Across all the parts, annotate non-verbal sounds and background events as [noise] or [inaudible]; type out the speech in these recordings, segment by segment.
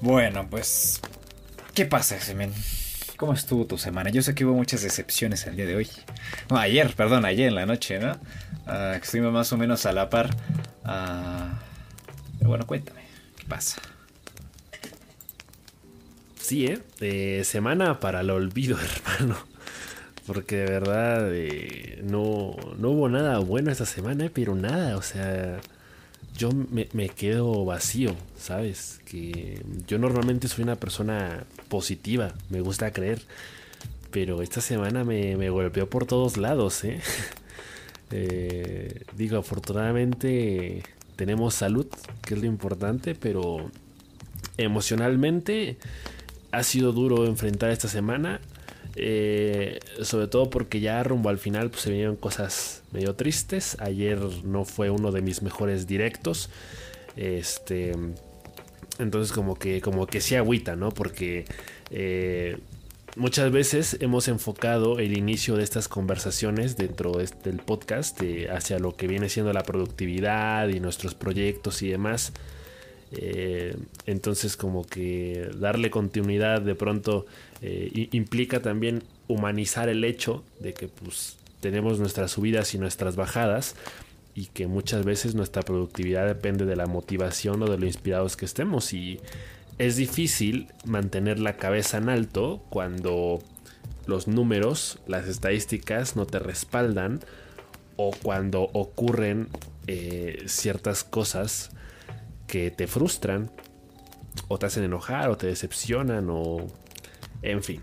Bueno, pues. ¿Qué pasa, Semen? ¿Cómo estuvo tu semana? Yo sé que hubo muchas decepciones el día de hoy. Ayer, perdón, ayer en la noche, ¿no? Uh, estuvimos más o menos a la par. Uh, pero bueno, cuéntame, ¿qué pasa? Sí, ¿eh? Semana para el olvido, [laughs] hermano. Porque de verdad eh, no, no hubo nada bueno esta semana, pero nada, o sea yo me, me, quedo vacío, ¿sabes? Que yo normalmente soy una persona positiva, me gusta creer, pero esta semana me, me golpeó por todos lados, ¿eh? [laughs] eh, digo, afortunadamente tenemos salud, que es lo importante, pero emocionalmente ha sido duro enfrentar esta semana. Eh, sobre todo porque ya rumbo al final pues, se vinieron cosas medio tristes. Ayer no fue uno de mis mejores directos. Este. Entonces como que. como que sí agüita, ¿no? Porque. Eh, muchas veces hemos enfocado el inicio de estas conversaciones dentro del podcast hacia lo que viene siendo la productividad y nuestros proyectos y demás. Eh, entonces como que darle continuidad de pronto eh, implica también humanizar el hecho de que pues tenemos nuestras subidas y nuestras bajadas y que muchas veces nuestra productividad depende de la motivación o de lo inspirados que estemos. Y es difícil mantener la cabeza en alto cuando los números, las estadísticas no te respaldan o cuando ocurren eh, ciertas cosas que te frustran o te hacen enojar o te decepcionan o en fin.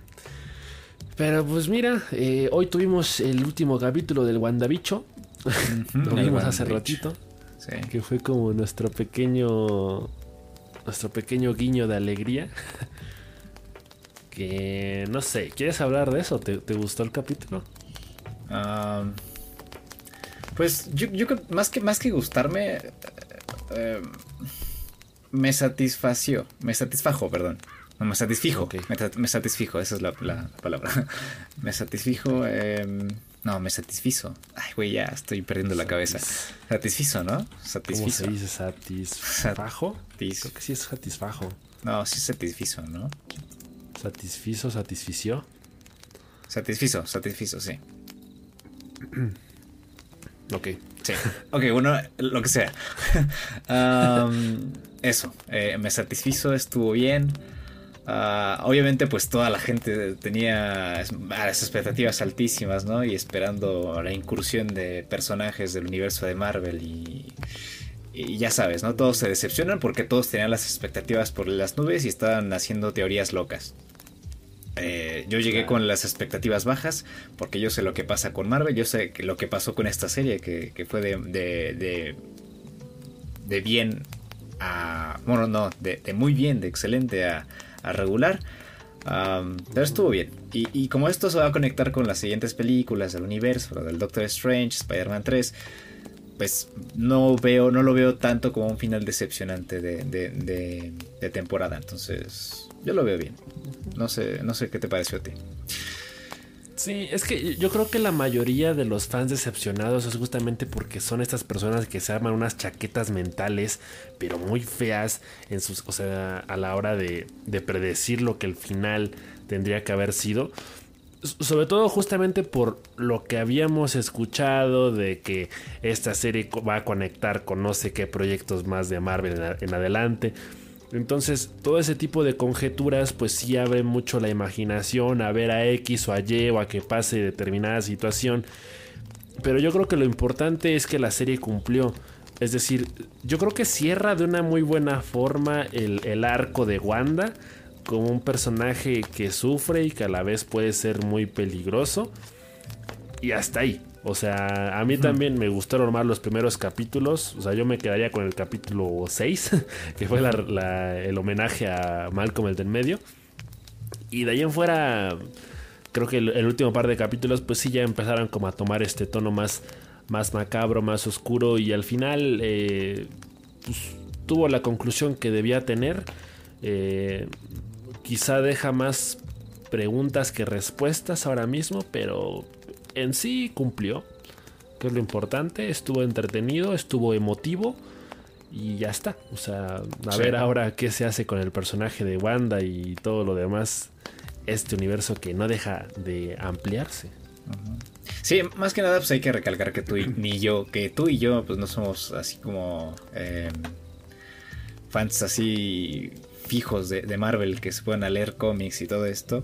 Pero pues mira, eh, hoy tuvimos el último capítulo del WandaBicho. [laughs] Lo vimos hace ratito. Que fue como nuestro pequeño. Nuestro pequeño guiño de alegría. [laughs] que no sé, ¿quieres hablar de eso? ¿Te, gustó el capítulo? pues yo, yo más que más que gustarme. Eh, me satisfació. Me satisfajo, perdón. No, me satisfijo. Me, satisfijo, esa es la, palabra. [laughs] me satisfijo. Em, no, me satisfizo. Ay, güey, ya estoy perdiendo la cabeza. Satisfizo, ¿no? Satisfizo. ¿Cómo se dice satisfajo? Creo que sí es satisfajo. No, sí es satisfizo, ¿no? Satisfizo, satisfició. Satisfizo, satisfizo, sí. [clears throat] ok. Sí. Ok, bueno, lo que sea. [laughs] eso, eh, me satisfizo, estuvo bien. Ah, obviamente, pues toda la gente tenía las expectativas altísimas, ¿no? Y esperando la incursión de personajes del universo de Marvel y, y ya sabes, ¿no? Todos se decepcionan porque todos tenían las expectativas por las nubes y estaban haciendo teorías locas. Eh, yo llegué con las expectativas bajas porque yo sé lo que pasa con Marvel, yo sé lo que pasó con esta serie que, fue de, de, de, bien a... Bueno, no, de, muy bien, de excelente a, regular. pero estuvo bien. Y, como esto se va a conectar con las siguientes películas del universo, del Doctor Strange, Spider-Man 3, pues no veo, no lo veo tanto como un final decepcionante de, de temporada. Entonces, yo lo veo bien. No sé, no sé qué te pareció a ti. Sí, es que yo creo que la mayoría de los fans decepcionados es justamente porque son estas personas que se arman unas chaquetas mentales, pero muy feas, en sus, o sea, a la hora de, de predecir lo que el final tendría que haber sido. Sobre todo justamente por lo que habíamos escuchado de que esta serie va a conectar con no sé qué proyectos más de Marvel en adelante. Entonces, todo ese tipo de conjeturas, pues sí abre mucho la imaginación a ver a X o a Y o a que pase determinada situación. Pero yo creo que lo importante es que la serie cumplió. Es decir, yo creo que cierra de una muy buena forma el, el arco de Wanda como un personaje que sufre y que a la vez puede ser muy peligroso. Y hasta ahí. O sea, a mí también me gustaron más los primeros capítulos. O sea, yo me quedaría con el capítulo 6, [laughs] que fue el homenaje a Malcolm el del medio. Y de ahí en fuera, creo que el, último par de capítulos, pues sí, ya empezaron como a tomar este tono más, más macabro, más oscuro. Y al final, eh, pues, tuvo la conclusión que debía tener. Eh, quizá deja más preguntas que respuestas ahora mismo, pero en sí cumplió, que es lo importante, estuvo entretenido, estuvo emotivo y ya está. O sea, a ver ahora qué se hace con el personaje de Wanda y todo lo demás. Este universo que no deja de ampliarse. Sí, más que nada, pues hay que recalcar que tú y ni yo, que tú y yo, pues no somos así como em, fans así fijos de, Marvel que se puedan leer cómics y todo esto.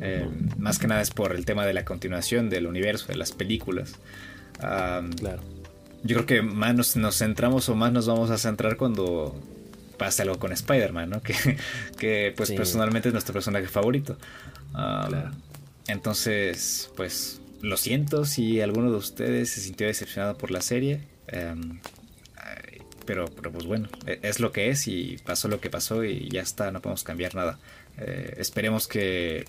Em, más que nada es por el tema de la continuación del universo, de las películas. claro yo creo que más nos, centramos o más nos vamos a centrar cuando pase algo con Spider-Man, ¿no? [laughs] Que, pues personalmente es nuestro personaje favorito. Entonces, pues lo siento si alguno de ustedes se sintió decepcionado por la serie. Em, pero, pero pues bueno, e, es lo que es y pasó lo que pasó y ya está, no podemos cambiar nada. Eh, esperemos que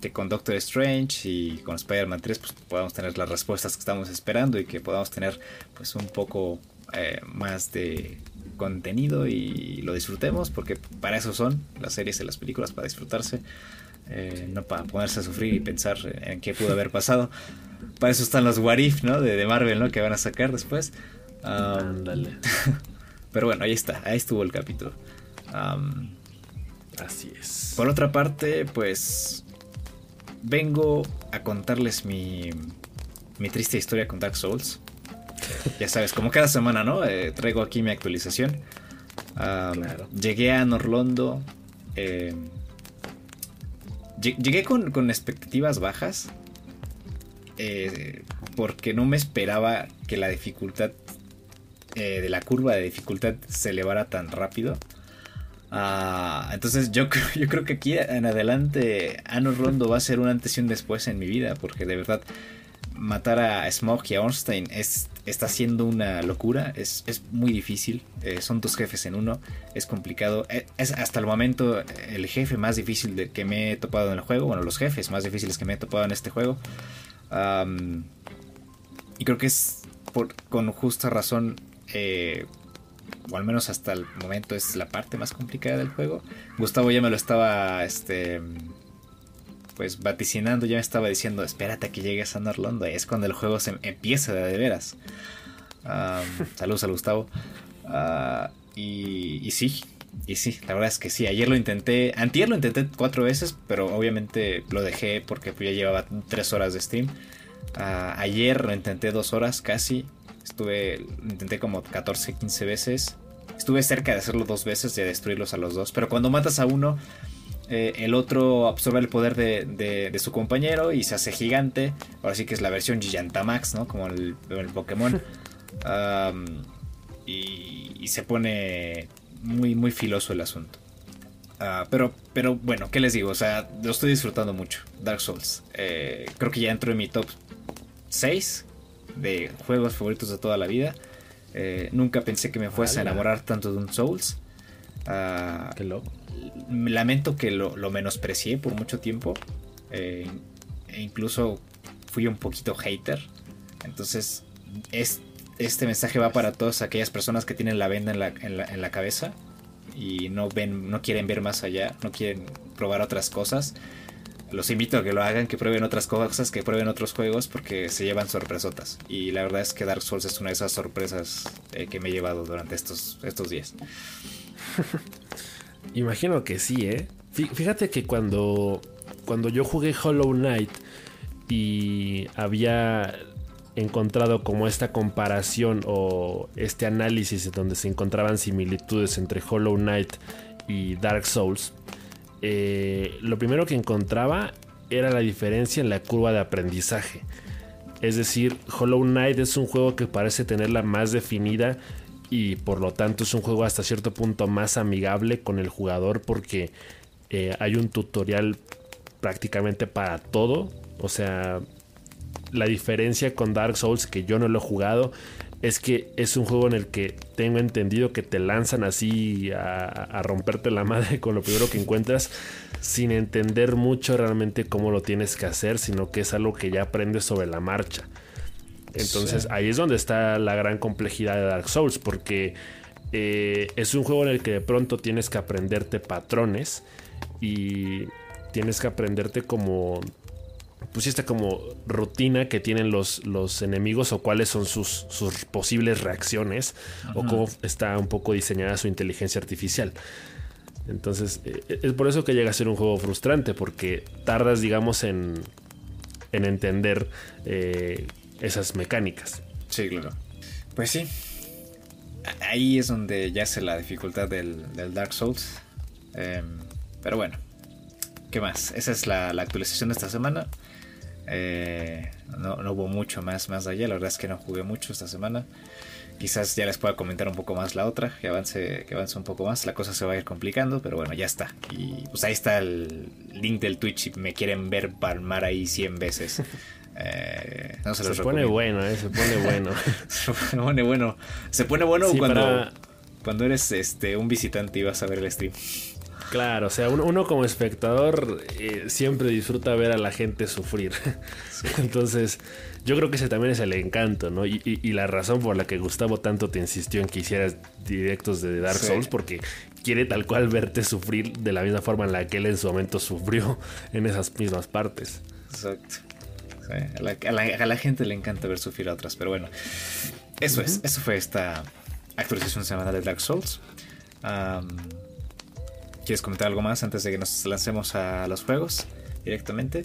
que con Doctor Strange y con Spider-Man 3 pues, podamos tener las respuestas que estamos esperando y que podamos tener pues un poco eh, más de contenido y lo disfrutemos porque para eso son las series y las películas, para disfrutarse, eh, no para ponerse a sufrir y pensar en qué pudo haber pasado. Para eso están los What If, ¿no? De, Marvel, ¿no? Que van a sacar después. Ándale. [laughs] pero bueno, ahí está, ahí estuvo el capítulo. Así es. Por otra parte, pues vengo a contarles mi, mi triste historia con Dark Souls. ya sabes, como cada semana, ¿no? Eh, traigo aquí mi actualización. Llegué a Norlondo. Eh, llegué con, expectativas bajas. Eh, porque no me esperaba que la dificultad de la curva de dificultad se elevara tan rápido. Ah, entonces yo, [laughs] yo creo que aquí en adelante Ano Rondo va a ser un antes y un después en mi vida, porque de verdad matar a Smog y a Ornstein es, está siendo una locura, es, muy difícil, eh, son dos jefes en uno, es complicado, eh, es, hasta el momento el jefe más difícil de, que me he topado en el juego, bueno, los jefes más difíciles que me he topado en este juego. y creo que es por, con justa razón eh, o al menos hasta el momento es la parte más complicada del juego. Gustavo ya me lo estaba, este, pues vaticinando, ya me estaba diciendo, espérate a que llegues a Norlondo, es cuando el juego se empieza de, veras. [laughs] saludos a Gustavo. Ah, y, y sí, y sí, la verdad es que sí. Ayer lo intenté, antier lo intenté cuatro veces, pero obviamente lo dejé porque ya llevaba tres horas de stream. Ah, ayer lo intenté dos horas casi Estuve, intenté como 14, 15 veces. Estuve cerca de hacerlo dos veces, de destruirlos a los dos. Pero cuando matas a uno, eh, el otro absorbe el poder de, su compañero y se hace gigante. Ahora sí que es la versión Gigantamax, ¿no? Como el, el Pokémon. [laughs] y, se pone muy, muy filoso el asunto. Ah, pero, pero bueno, ¿qué les digo? O sea, lo estoy disfrutando mucho. Dark Souls. Eh, creo que ya entro en mi top 6 de juegos favoritos de toda la vida. Eh, nunca pensé que me fuese a enamorar tanto de un Souls. Uh, Qué loco. Lamento que lo, menosprecié por mucho tiempo. Eh, e incluso fui un poquito hater. Entonces, es, este mensaje va para todas aquellas personas que tienen la venda en la, en la cabeza y no ven, no quieren ver más allá, no quieren probar otras cosas los invito a que lo hagan, que prueben otras cosas, que prueben otros juegos porque se llevan sorpresotas. Y la verdad es que Dark Souls es una de esas sorpresas eh, que me he llevado durante estos, estos días. [laughs] Imagino que sí, ¿eh? Fíjate que cuando, cuando yo jugué Hollow Knight y había encontrado como esta comparación o este análisis donde se encontraban similitudes entre Hollow Knight y Dark Souls, eh, lo primero que encontraba era la diferencia en la curva de aprendizaje. Es decir, Hollow Knight es un juego que parece tenerla más definida y por lo tanto es un juego hasta cierto punto más amigable con el jugador porque eh, hay un tutorial prácticamente para todo. O sea, la diferencia con Dark Souls que yo no lo he jugado es que es un juego en el que tengo entendido que te lanzan así a, romperte la madre con lo primero que encuentras sin entender mucho realmente cómo lo tienes que hacer, sino que es algo que ya aprendes sobre la marcha. Entonces ahí es donde está la gran complejidad de Dark Souls, porque eh, es un juego en el que de pronto tienes que aprenderte patrones y tienes que aprenderte como pues esta como rutina que tienen los, los enemigos o cuáles son sus, sus posibles reacciones o cómo está un poco diseñada su inteligencia artificial. Entonces, eh, es por eso que llega a ser un juego frustrante, porque tardas, digamos, en, en entender eh, esas mecánicas. Sí, claro. Pues sí. Ahí es donde yace la dificultad del, Dark Souls. Em, pero bueno, ¿qué más? Esa es la, actualización de esta semana. Eh, no, hubo mucho más, más allá. La verdad es que no jugué mucho esta semana. Quizás ya les pueda comentar un poco más la otra, que avance, que avance un poco más. La cosa se va a ir complicando, pero bueno, ya está. Y pues ahí está el link del Twitch si me quieren ver palmar ahí 100 veces. [laughs] Eh, se, pone bueno, eh, [laughs] se pone bueno. se pone bueno. Se pone bueno cuando, cuando eres este un visitante y vas a ver el stream. Claro, o sea, uno, como espectador eh, siempre disfruta ver a la gente sufrir. [laughs] Entonces, yo creo que ese también es el encanto, ¿no? Y, la razón por la que Gustavo tanto te insistió en que hicieras directos de Dark Souls, porque quiere tal cual verte sufrir de la misma forma en la que él en su momento sufrió [laughs] en esas mismas partes. Exacto. a, la, gente le encanta ver sufrir a otras, pero bueno, eso es, eso fue esta actualización semanal de Dark Souls. ¿Quieres comentar algo más antes de que nos lancemos a los juegos directamente?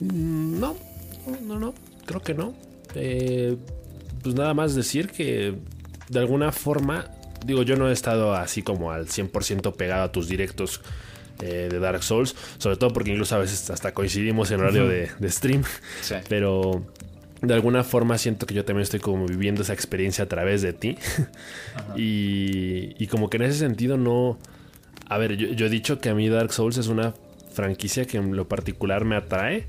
Mm, no, no, no, creo que no. Eh, pues nada más decir que de alguna forma, digo, yo no he estado así como al 100% pegado a tus directos eh, de Dark Souls, sobre todo porque incluso a veces hasta coincidimos en horario de, stream, pero de alguna forma siento que yo también estoy como viviendo esa experiencia a través de ti [laughs] y, y como que en ese sentido no a ver, yo, he dicho que a mí Dark Souls es una franquicia que en lo particular me atrae.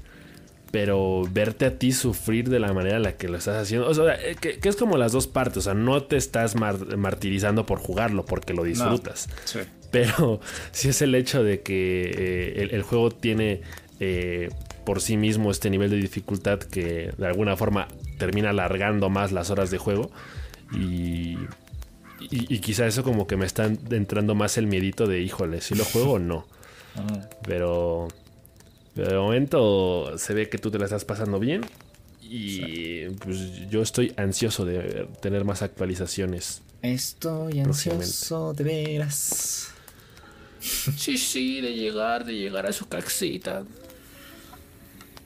Pero verte a ti sufrir de la manera en la que lo estás haciendo. O sea, eh, que, es como las dos partes. O sea, no te estás martirizando por jugarlo porque lo disfrutas. Pero [laughs] sí es el hecho de que eh, el, juego tiene eh, por sí mismo este nivel de dificultad que de alguna forma termina alargando más las horas de juego. Y y, quizá eso como que me está entrando más el miedito de, híjole, si lo juego o no. [laughs] Pero, de momento se ve que tú te la estás pasando bien. Y pues yo estoy ansioso de tener más actualizaciones. Estoy ansioso de veras. Sí, sí, de llegar, de llegar a su caxita.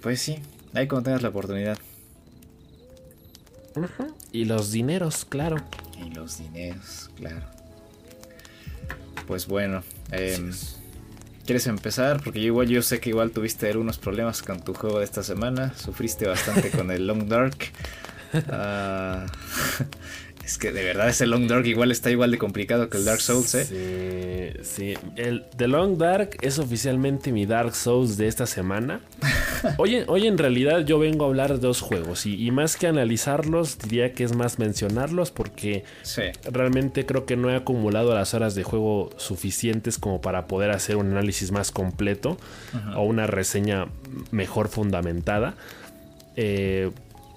Pues sí, ahí cuando tengas la oportunidad. Y los dineros, claro. Y los dineros, claro. Pues bueno, em, ¿quieres empezar? Porque yo igual yo sé que igual tuviste algunos problemas con tu juego de esta semana. Sufriste bastante con el Long Dark. Uh, [laughs] [laughs] Es que de verdad ese Long Dark igual está igual de complicado que el Dark Souls, ¿eh? Sí, sí. El The Long Dark es oficialmente mi Dark Souls de esta semana. [laughs] Hoy, hoy en realidad yo vengo a hablar de dos juegos y, más que analizarlos, diría que es más mencionarlos porque realmente creo que no he acumulado las horas de juego suficientes como para poder hacer un análisis más completo o una reseña mejor fundamentada. Eh,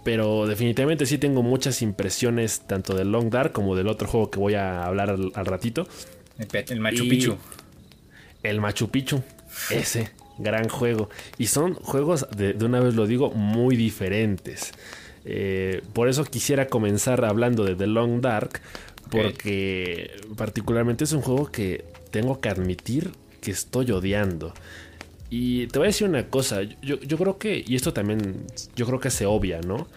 pero definitivamente sí tengo muchas impresiones tanto del Long Dark como del otro juego que voy a hablar al, ratito. El, Machu Picchu. El Machu Picchu. Ese gran juego. Y son juegos, de, una vez lo digo, muy diferentes. Eh, por eso quisiera comenzar hablando de The Long Dark. Porque particularmente es un juego que tengo que admitir que estoy odiando. Y te voy a decir una cosa, yo, creo que, y esto también, yo creo que se obvia, ¿no?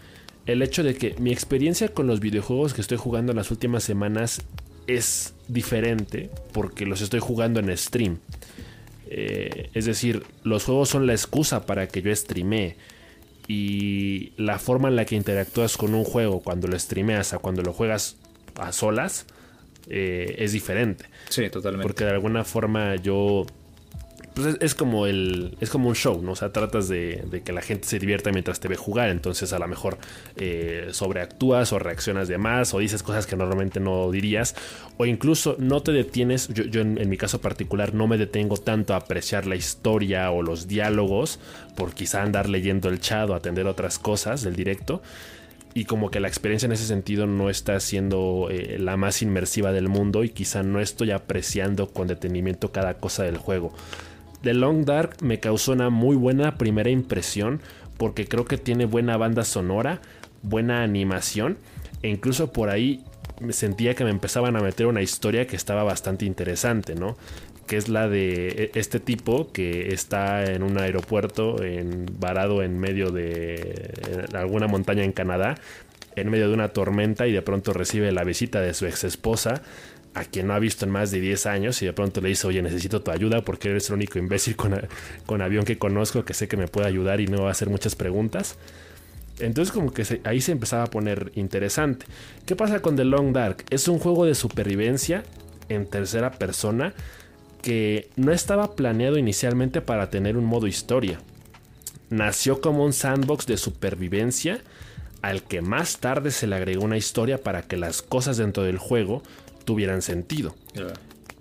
El hecho de que mi experiencia con los videojuegos que estoy jugando en las últimas semanas es diferente porque los estoy jugando en stream. Eh, es decir, los juegos son la excusa para que yo streamee. Y la forma en la que interactúas con un juego cuando lo streameas a cuando lo juegas a solas eh, es diferente. Sí, totalmente. Porque de alguna forma yo pues es, como el es como un show, ¿no? O sea, tratas de, que la gente se divierta mientras te ve jugar, entonces a lo mejor eh, sobreactúas o reaccionas de más o dices cosas que normalmente no dirías o incluso no te detienes, yo, en, mi caso particular no me detengo tanto a apreciar la historia o los diálogos por quizá andar leyendo el chat o atender otras cosas del directo y como que la experiencia en ese sentido no está siendo eh, la más inmersiva del mundo y quizá no estoy apreciando con detenimiento cada cosa del juego. The Long Dark me causó una muy buena primera impresión porque creo que tiene buena banda sonora, buena animación e incluso por ahí me sentía que me empezaban a meter una historia que estaba bastante interesante, ¿no? Que es la de e, este tipo que está en un aeropuerto en, varado en medio de alguna montaña en Canadá, en medio de una tormenta y de pronto recibe la visita de su ex esposa a quien no ha visto en más de 10 años y de pronto le dice, oye, necesito tu ayuda porque eres el único imbécil con, con avión que conozco que sé que me puede ayudar y no va a hacer muchas preguntas. Entonces como que ahí se empezaba a poner interesante. ¿Qué pasa con The Long Dark? Es un juego de supervivencia en tercera persona que no estaba planeado inicialmente para tener un modo historia. Nació como un sandbox de supervivencia al que más tarde se le agregó una historia para que las cosas dentro del juego tuvieran sentido.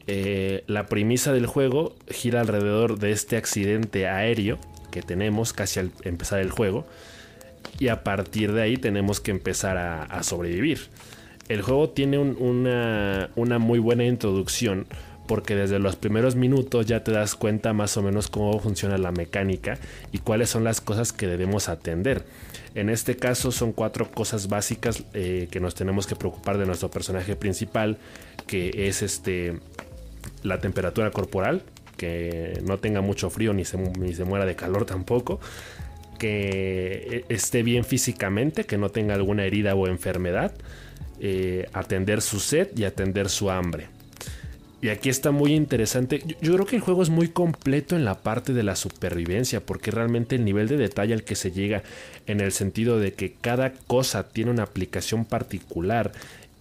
Eh, la premisa del juego gira alrededor de este accidente aéreo que tenemos casi al empezar el juego y a partir de ahí tenemos que empezar a, sobrevivir. El juego tiene una, una muy buena introducción porque desde los primeros minutos ya te das cuenta más o menos cómo funciona la mecánica y cuáles son las cosas que debemos atender. En este caso son cuatro cosas básicas eh, que nos tenemos que preocupar de nuestro personaje principal, que es este la temperatura corporal, que no tenga mucho frío ni se, muera de calor tampoco que esté bien físicamente, que no tenga alguna herida o enfermedad, eh, atender su sed y atender su hambre. Y aquí está muy interesante. Yo, creo que el juego es muy completo en la parte de la supervivencia, porque realmente el nivel de detalle al que se llega, en el sentido de que cada cosa tiene una aplicación particular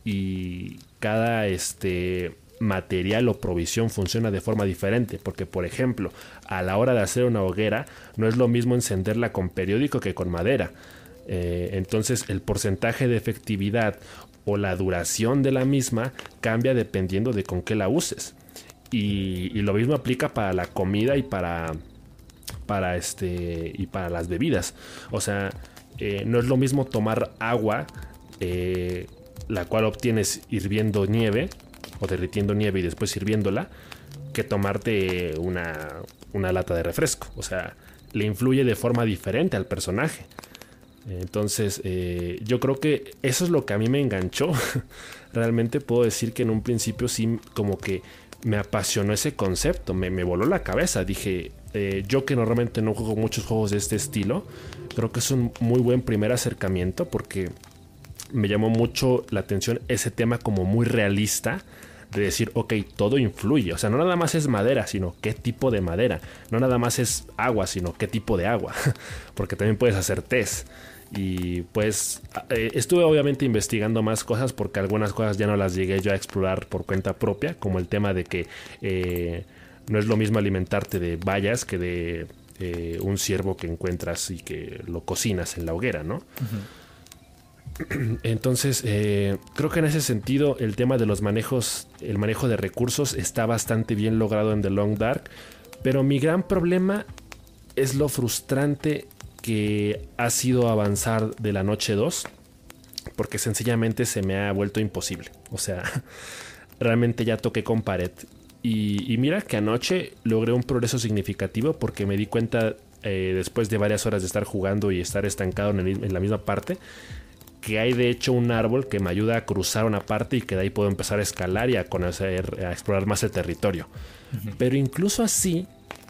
y cada este material o provisión funciona de forma diferente, porque por ejemplo, a la hora de hacer una hoguera no es lo mismo encenderla con periódico que con madera. Eh, entonces el porcentaje de efectividad o la duración de la misma cambia dependiendo de con qué la uses. Y, lo mismo aplica para la comida y para, para, este, y para las bebidas. O sea, eh, no es lo mismo tomar agua, eh, la cual obtienes hirviendo nieve, o derritiendo nieve y después sirviéndola que tomarte una, una lata de refresco. O sea, le influye de forma diferente al personaje. Entonces, eh, yo creo que eso es lo que a mí me enganchó. [laughs] Realmente puedo decir que en un principio sí, como que me apasionó ese concepto, me, voló la cabeza. Dije, eh, yo que normalmente no juego muchos juegos de este estilo, creo que es un muy buen primer acercamiento porque me llamó mucho la atención ese tema como muy realista de decir, ok, todo influye. O sea, no nada más es madera, sino qué tipo de madera. No nada más es agua, sino qué tipo de agua. [laughs] Porque también puedes hacer test. Y pues eh, estuve obviamente investigando más cosas porque algunas cosas ya no las llegué yo a explorar por cuenta propia, como el tema de que eh, no es lo mismo alimentarte de bayas que de eh, un ciervo que encuentras y que lo cocinas en la hoguera, ¿no? Entonces, creo que en ese sentido el tema de los manejos, el manejo de recursos está bastante bien logrado en The Long Dark, pero mi gran problema es lo frustrante que ha sido avanzar de la noche 2, porque sencillamente se me ha vuelto imposible. O sea, [laughs] realmente ya toqué con pared. Y, mira que anoche logré un progreso significativo porque me di cuenta eh, después de varias horas de estar jugando y estar estancado en la misma parte que hay de hecho un árbol que me ayuda a cruzar una parte y que de ahí puedo empezar a escalar y a conocer, a explorar más el territorio. Pero incluso así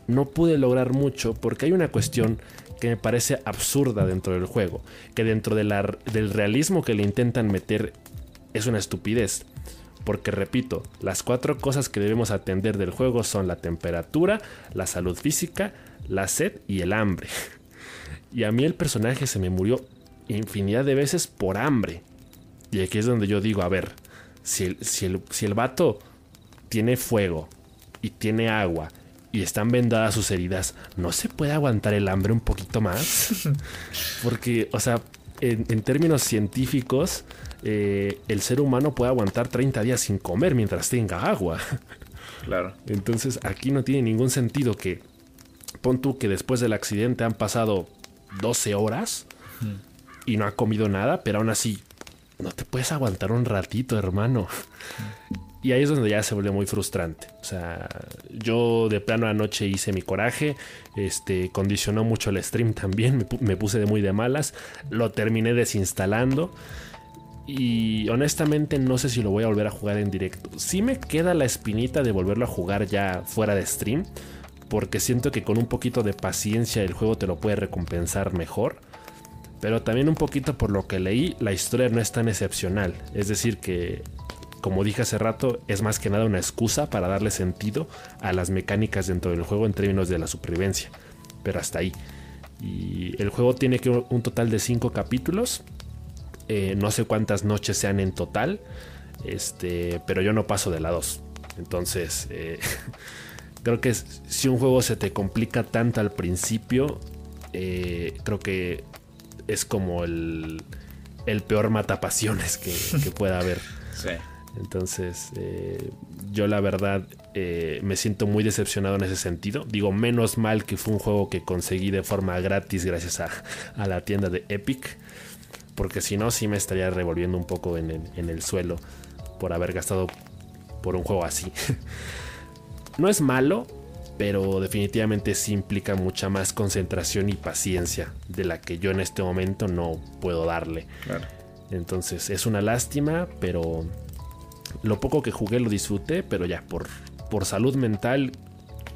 no pude lograr mucho porque hay una cuestión que me parece absurda dentro del juego, que dentro del realismo que le intentan meter es una estupidez. Porque repito, las cuatro cosas que debemos atender del juego son la temperatura, la salud física, la sed y el hambre. [laughs] Y a mí el personaje se me murió infinidad de veces por hambre. Y aquí es donde yo digo, a ver, si el, si el, si el vato tiene fuego y tiene agua y están vendadas sus heridas, ¿no se puede aguantar el hambre un poquito más? [laughs] Porque, o sea, en, términos científicos, eh, el ser humano puede aguantar 30 días sin comer mientras tenga agua. Claro. Entonces aquí no tiene ningún sentido que, pon tú que después del accidente han pasado 12 horas y no ha comido nada, pero aún así, no te puedes aguantar un ratito, hermano. y ahí es donde ya se volvió muy frustrante. O sea, yo de plano anoche hice mi coraje, este, condicionó mucho el stream también, me, puse de muy de malas, lo terminé desinstalando. Y honestamente no sé si lo voy a volver a jugar en directo. Sí me queda la espinita de volverlo a jugar ya fuera de stream. Porque siento que con un poquito de paciencia el juego te lo puede recompensar mejor. Pero también un poquito por lo que leí, la historia no es tan excepcional. Es decir, que como dije hace rato, es más que nada una excusa para darle sentido a las mecánicas dentro del juego en términos de la supervivencia. Pero hasta ahí. Y el juego tiene un total de 5 capítulos. Eh, no sé cuántas noches sean en total. Este, pero yo no paso de la 2. Entonces, eh, [laughs] creo que si un juego se te complica tanto al principio, eh, creo que es como el, el peor matapasiones que, que pueda haber. [laughs] Sí. Entonces, eh, yo la verdad eh, me siento muy decepcionado en ese sentido. Digo, menos mal que fue un juego que conseguí de forma gratis gracias a, la tienda de Epic. Porque si no, sí me estaría revolviendo un poco en el, suelo por haber gastado por un juego así. [laughs] no es malo, pero definitivamente sí implica mucha más concentración y paciencia de la que yo en este momento no puedo darle. Entonces es una lástima, pero lo poco que jugué lo disfruté, pero ya, por, por salud mental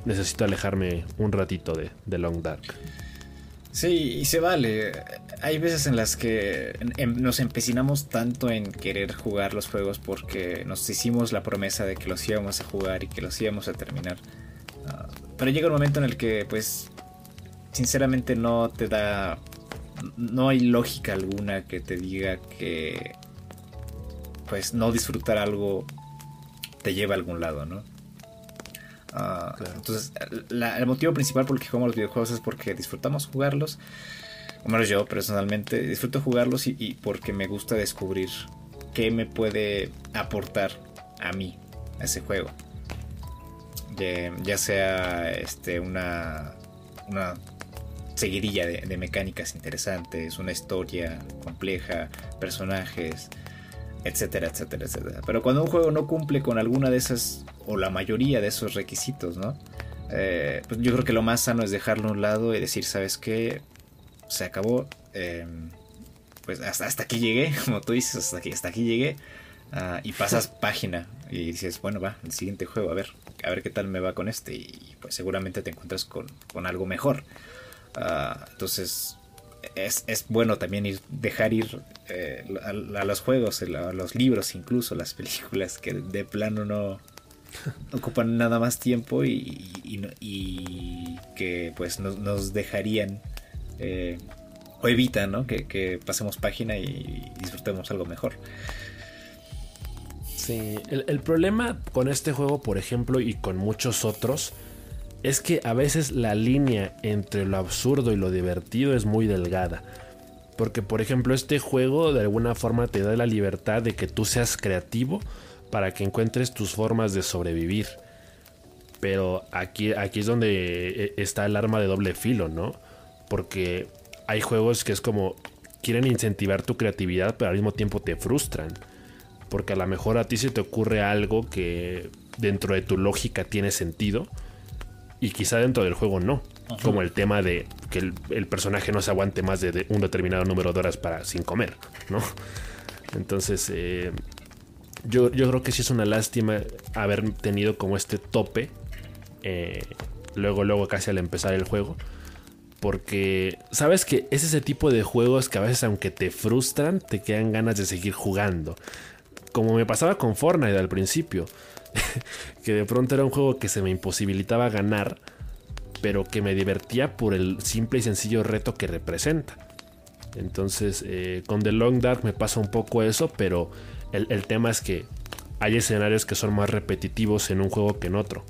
necesito alejarme un ratito de, Long Dark. Sí, y se vale. Hay veces en las que em, nos empecinamos tanto en querer jugar los juegos porque nos hicimos la promesa de que los íbamos a jugar y que los íbamos a terminar. Pero llega un momento en el que, pues, sinceramente no te da... No hay lógica alguna que te diga que pues no disfrutar algo te lleva a algún lado, ¿no? Ah, entonces, el motivo principal por el que jugamos los videojuegos es porque disfrutamos jugarlos. O menos yo personalmente disfruto jugarlos y, porque me gusta descubrir qué me puede aportar a mí ese juego. Ya, sea este, una, una seguidilla de, mecánicas interesantes, una historia compleja, personajes, etcétera, etcétera, etcétera. Pero cuando un juego no cumple con alguna de esas, o la mayoría de esos requisitos, ¿no? Eh, pues yo creo que lo más sano es dejarlo a un lado y decir, ¿sabes qué? Se acabó. Em, pues hasta, hasta aquí llegué, [laughs] como tú dices, hasta aquí, hasta aquí llegué. Ah, y pasas página y dices, bueno, va, el siguiente juego, a ver, a ver qué tal me va con este. Y pues seguramente te encuentras con, con algo mejor. Ah, entonces, es, es, bueno también ir, dejar ir eh, a, los juegos, a los libros, incluso las películas que de plano no [laughs] ocupan nada más tiempo y, y, que pues nos, dejarían eh, o evitan ¿no? que, pasemos página y disfrutemos algo mejor. Sí, el, el problema con este juego, por ejemplo, y con muchos otros, es que a veces la línea entre lo absurdo y lo divertido es muy delgada. Porque por ejemplo este juego de alguna forma te da la libertad de que tú seas creativo para que encuentres tus formas de sobrevivir. Pero aquí, aquí es donde eh, está el arma de doble filo, ¿no? Porque hay juegos que es como quieren incentivar tu creatividad, pero al mismo tiempo te frustran. Porque a lo mejor a ti se te ocurre algo que dentro de tu lógica tiene sentido y quizá dentro del juego no. Como el tema de que el, personaje no se aguante más de, un determinado número de horas para sin comer, ¿no? Entonces, eh, yo, yo, creo que sí es una lástima haber tenido como este tope eh, luego, luego casi al empezar el juego. Porque sabes que es ese tipo de juegos que a veces aunque te frustran, te quedan ganas de seguir jugando. Como me pasaba con Fortnite al principio. [laughs] que de pronto era un juego que se me imposibilitaba ganar, pero que me divertía por el simple y sencillo reto que representa. Entonces, eh, con The Long Dark me pasa un poco eso, pero el, tema es que hay escenarios que son más repetitivos en un juego que en otro.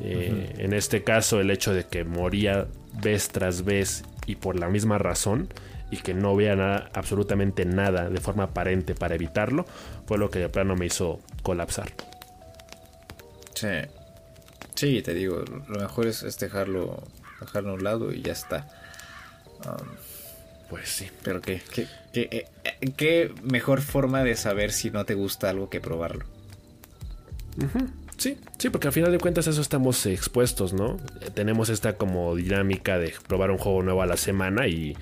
Eh, en este caso, el hecho de que moría vez tras vez y por la misma razón, y que no vea nada, absolutamente nada de forma aparente para evitarlo, fue lo que de plano me hizo colapsar. Sí. Sí, te digo, lo mejor es, dejarlo, dejarlo a un lado y ya está. Um, pues sí. Pero qué, qué, qué, eh, qué, mejor forma de saber si no te gusta algo que probarlo. Sí, sí, porque al final de cuentas eso estamos expuestos, ¿no? Eh, tenemos esta como dinámica de probar un juego nuevo a la semana y,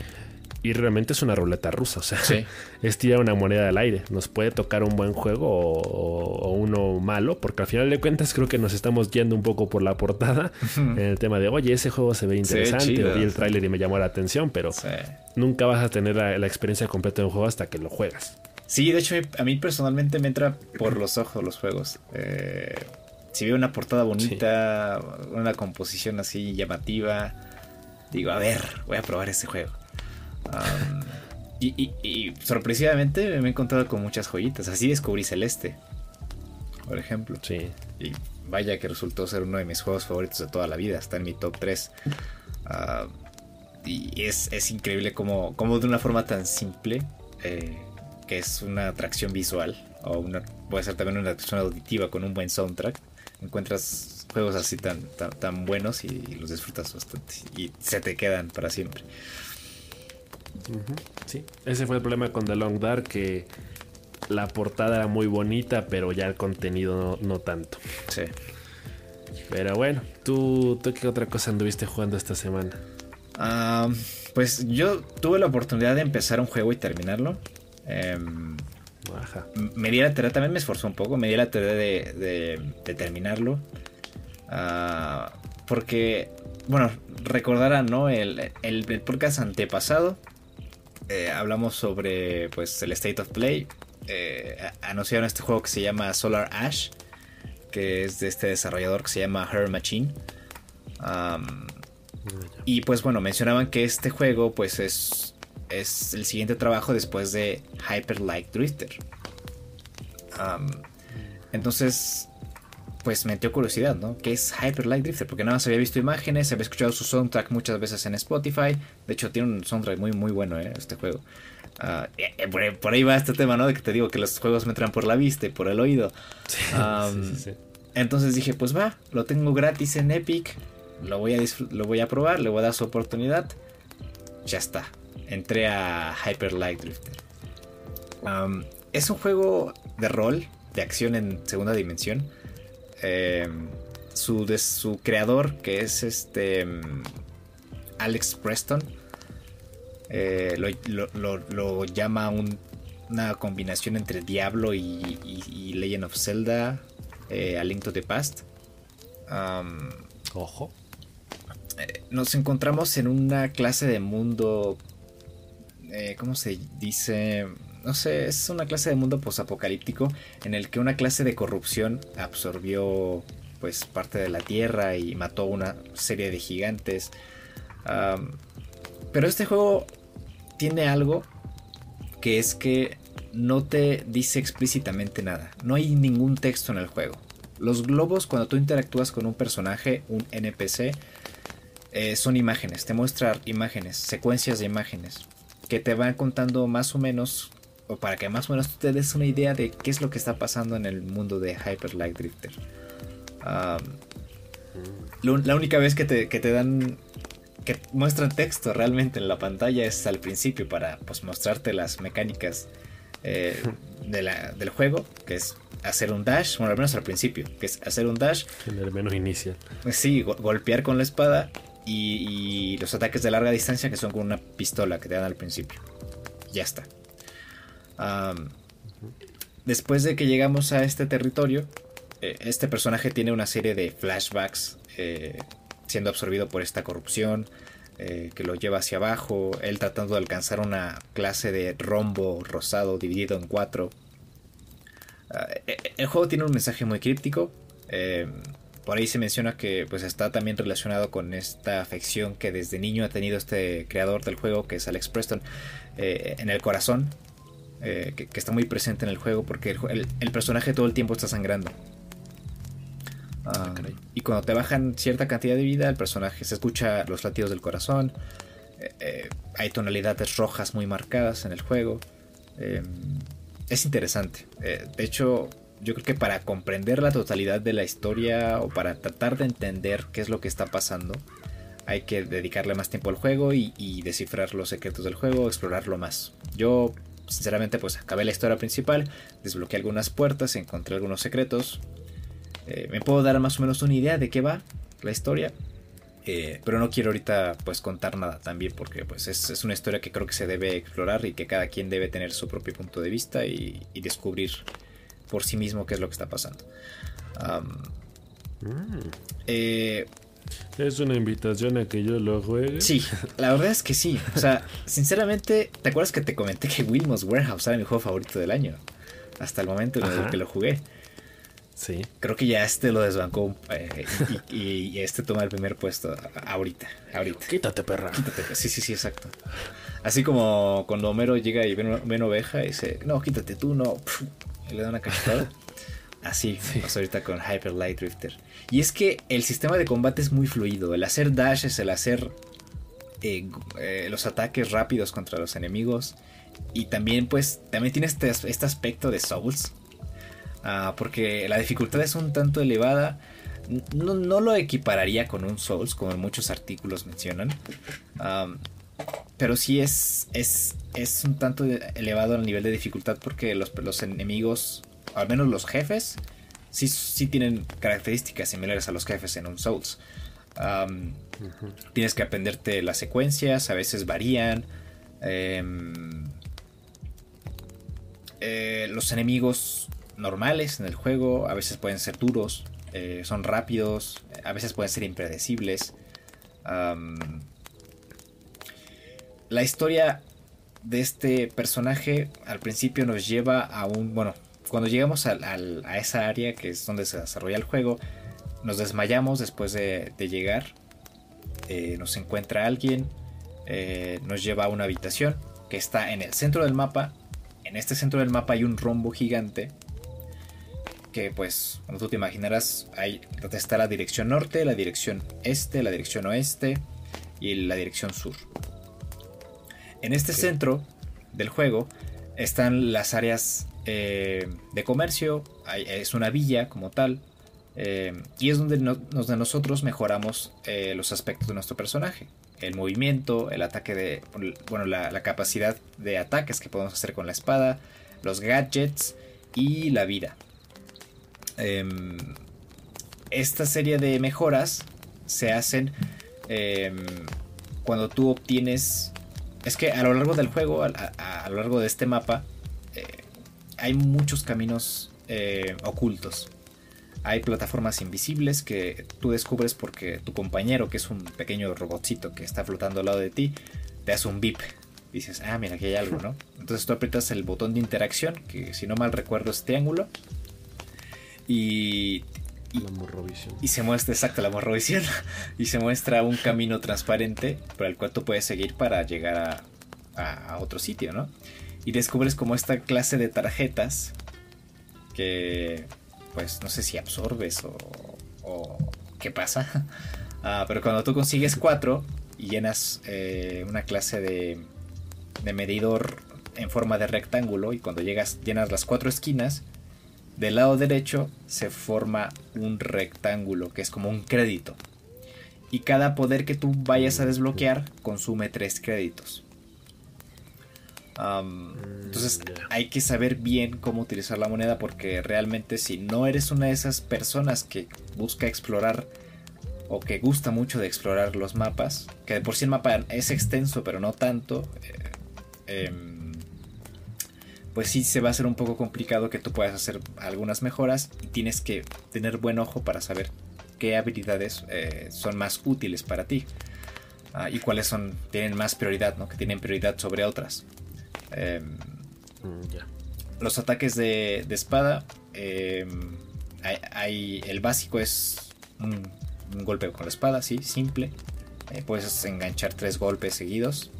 y realmente es una ruleta rusa, o sea, [laughs] es tirar una moneda al aire. Nos puede tocar un buen juego o, uno malo, porque al final de cuentas creo que nos estamos yendo un poco por la portada en el tema de, oye, ese juego se ve interesante, o vi el tráiler y me llamó la atención, pero nunca vas a tener la, experiencia completa de un juego hasta que lo juegas. Sí, de hecho a mí personalmente me entra por los ojos los juegos. Eh, si veo una portada bonita, una composición así llamativa, digo, a ver, voy a probar este juego. Y, sorpresivamente me he encontrado con muchas joyitas. Así descubrí Celeste, por ejemplo. Sí. Y vaya que resultó ser uno de mis juegos favoritos de toda la vida. Está en mi top 3. y es, increíble como, como, de una forma tan simple, eh, que es una atracción visual, o una, puede ser también una atracción auditiva con un buen soundtrack encuentras juegos así tan, tan, buenos y los disfrutas bastante y se te quedan para siempre. Sí, ese fue el problema con The Long Dark, que la portada era muy bonita, pero ya el contenido no, tanto. Sí. Pero bueno, ¿tú, ¿tú qué otra cosa anduviste jugando esta semana? Ah, pues yo tuve la oportunidad de empezar un juego y terminarlo. Eh, me di la tarea, también me esforzó un poco, me di la tarea de, terminarlo. Ah, porque, bueno, recordarán, ¿no? El, el, podcast antepasado eh, hablamos sobre pues el State of Play. Eh, anunciaron este juego que se llama Solar Ash, que es de este desarrollador que se llama Her Machine. y pues bueno, mencionaban que este juego pues es es el siguiente trabajo después de Hyper Light Drifter. entonces, pues me dio curiosidad, ¿no? ¿Qué es Hyper Light Drifter? Porque nada más había visto imágenes, había escuchado su soundtrack muchas veces en Spotify. De hecho, tiene un soundtrack muy, muy bueno, ¿eh? Este juego. Ah, eh, por, ahí va este tema, ¿no? De que te digo que los juegos me entran por la vista y por el oído. [laughs] entonces dije, pues va, lo tengo gratis en Epic. Lo voy, a lo voy a probar, le voy a dar su oportunidad. Ya está entré a Hyper Light Drifter. es un juego de rol, de acción en segunda dimensión. Em, su, de, su creador, que es este em, Alex Preston, eh, lo, llama una combinación entre Diablo y, Legend of Zelda, eh, A Link to the Past. Ojo. Eh, nos encontramos en una clase de mundo eh, ¿cómo se dice? No sé, es una clase de mundo posapocalíptico en el que una clase de corrupción absorbió pues parte de la tierra y mató una serie de gigantes. pero este juego tiene algo que es que no te dice explícitamente nada. No hay ningún texto en el juego. Los globos, cuando tú interactúas con un personaje, un NPC, eh, son imágenes. Te muestra imágenes, secuencias de imágenes que te van contando más o menos, o para que más o menos te des una idea de qué es lo que está pasando en el mundo de Hyper Light Drifter. la única vez que te, que te dan que muestran texto realmente en la pantalla es al principio para pues, mostrarte las mecánicas eh, [laughs] del juego, que es hacer un dash, bueno, al menos al principio, que es hacer un dash. En el menos inicial. Sí, golpear con la espada y, los ataques de larga distancia que son con una pistola que te dan al principio. Ya está. Después de que llegamos a este territorio, eh, este personaje tiene una serie de flashbacks eh, siendo absorbido por esta corrupción eh, que lo lleva hacia abajo, él tratando de alcanzar una clase de rombo rosado dividido en cuatro. Ah, el juego tiene un mensaje muy críptico. Por ahí se menciona que pues está también relacionado con esta afección que desde niño ha tenido este creador del juego, que es Alex Preston, en el corazón, eh, que, está muy presente en el juego porque el, personaje todo el tiempo está sangrando. Ah, y cuando te bajan cierta cantidad de vida, el personaje se escucha los latidos del corazón. Eh, hay tonalidades rojas muy marcadas en el juego. es interesante. de hecho, yo creo que para comprender la totalidad de la historia o para tratar de entender qué es lo que está pasando, hay que dedicarle más tiempo al juego y, descifrar los secretos del juego, explorarlo más. Yo, sinceramente, pues acabé la historia principal, desbloqueé algunas puertas, encontré algunos secretos. Eh, me puedo dar más o menos una idea de qué va la historia. Eh, pero no quiero ahorita pues contar nada también porque pues es, una historia que creo que se debe explorar y que cada quien debe tener su propio punto de vista y, descubrir por sí mismo qué es lo que está pasando. Mm. Eh, es una invitación a que yo lo juegue. Sí, la verdad es que sí. O sea, [laughs] sinceramente, ¿te acuerdas que te comenté que Wilmos Warehouse era mi juego favorito del año? Hasta el momento en el que lo jugué. Sí. Creo que ya este lo desbancó eh, y, este toma el primer puesto ahorita, ahorita. Quítate, perra. Quítate, sí, sí, sí, exacto. Así como cuando Homero llega y ve, una oveja y dice, no, quítate tú, no, y le da una cachetada. [laughs] Así pasa ahorita con Hyper Light Drifter. Y es que el sistema de combate es muy fluido. El hacer dashes, el hacer eh, eh, los ataques rápidos contra los enemigos. Y también, pues, también tiene este, este aspecto de Souls Ah, porque la dificultad es un tanto elevada. No, lo equipararía con un Souls, como muchos artículos mencionan. pero sí es, es, es un tanto elevado el nivel de dificultad porque los, los enemigos, al menos los jefes, sí, sí, tienen características similares a los jefes en un Souls. Tienes que aprenderte las secuencias, a veces varían. Em, eh, los enemigos normales en el juego, a veces pueden ser duros, eh, son rápidos, a veces pueden ser impredecibles. la historia de este personaje al principio nos lleva a un, bueno, cuando llegamos a, esa área que es donde se desarrolla el juego, nos desmayamos después de, llegar, eh, nos encuentra alguien, eh, nos lleva a una habitación que está en el centro del mapa. En este centro del mapa hay un rombo gigante que pues, como tú te imaginarás, hay, está la dirección norte, la dirección este, la dirección oeste y la dirección sur. En este centro del juego están las áreas eh, de comercio, es una villa como tal, eh, y es donde, nosotros mejoramos eh, los aspectos de nuestro personaje. El movimiento, el ataque de. Bueno, la capacidad de ataques que podemos hacer con la espada, los gadgets y la vida. Em, esta serie de mejoras se hacen em, cuando tú obtienes... Es que a lo largo del juego, a, lo largo de este mapa, hay muchos caminos eh, ocultos. Hay plataformas invisibles que tú descubres porque tu compañero, que es un pequeño robotcito que está flotando al lado de ti, te hace un beep. Dices, ah, mira, aquí hay algo, ¿no? [laughs] Entonces tú aprietas el botón de interacción, que si no mal recuerdo es triángulo, y, y, se muestra, exacto, la morrovisión. [laughs] Y se muestra un camino transparente por el cual tú puedes seguir para llegar a, otro sitio, ¿no? Y descubres como esta clase de tarjetas que, pues, no sé si absorbes o, qué pasa. [laughs] Ah, pero cuando tú consigues cuatro y llenas eh, una clase de, de medidor en forma de rectángulo y cuando llegas llenas las cuatro esquinas del lado derecho se forma un rectángulo que es como un crédito. Y cada poder que tú vayas a desbloquear consume tres créditos. Entonces mm, hay que saber bien cómo utilizar la moneda porque realmente si no eres una de esas personas que busca explorar o que gusta mucho de explorar los mapas, que de por sí el mapa es extenso pero no tanto, eh, em, pues sí se va a hacer un poco complicado que tú puedas hacer algunas mejoras y tienes que tener buen ojo para saber qué habilidades eh, son más útiles para ti ah, y cuáles son tienen más prioridad, ¿no? que tienen prioridad sobre otras. Em, mm, los ataques de, espada, em, hay, el básico es un, golpe con la espada, sí, simple. Eh, puedes enganchar tres golpes seguidos.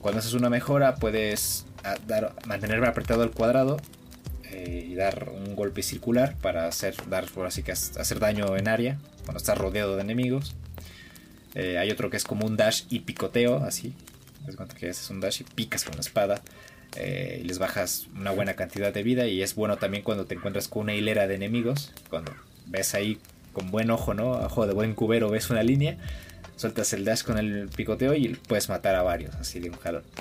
Cuando haces una mejora puedes dar, mantener apretado el cuadrado eh, y dar un golpe circular para hacer, dar, por así que hacer daño en área cuando estás rodeado de enemigos. Eh, hay otro que es como un dash y picoteo, así. Es cuenta que haces un dash y picas con la espada. Eh, y les bajas una buena cantidad de vida. Y es bueno también cuando te encuentras con una hilera de enemigos. Cuando ves ahí con buen ojo, ¿no? Ojo de buen cubero, ves una línea. Sueltas el dash con el picoteo y puedes matar a varios, así de un jalón. [laughs]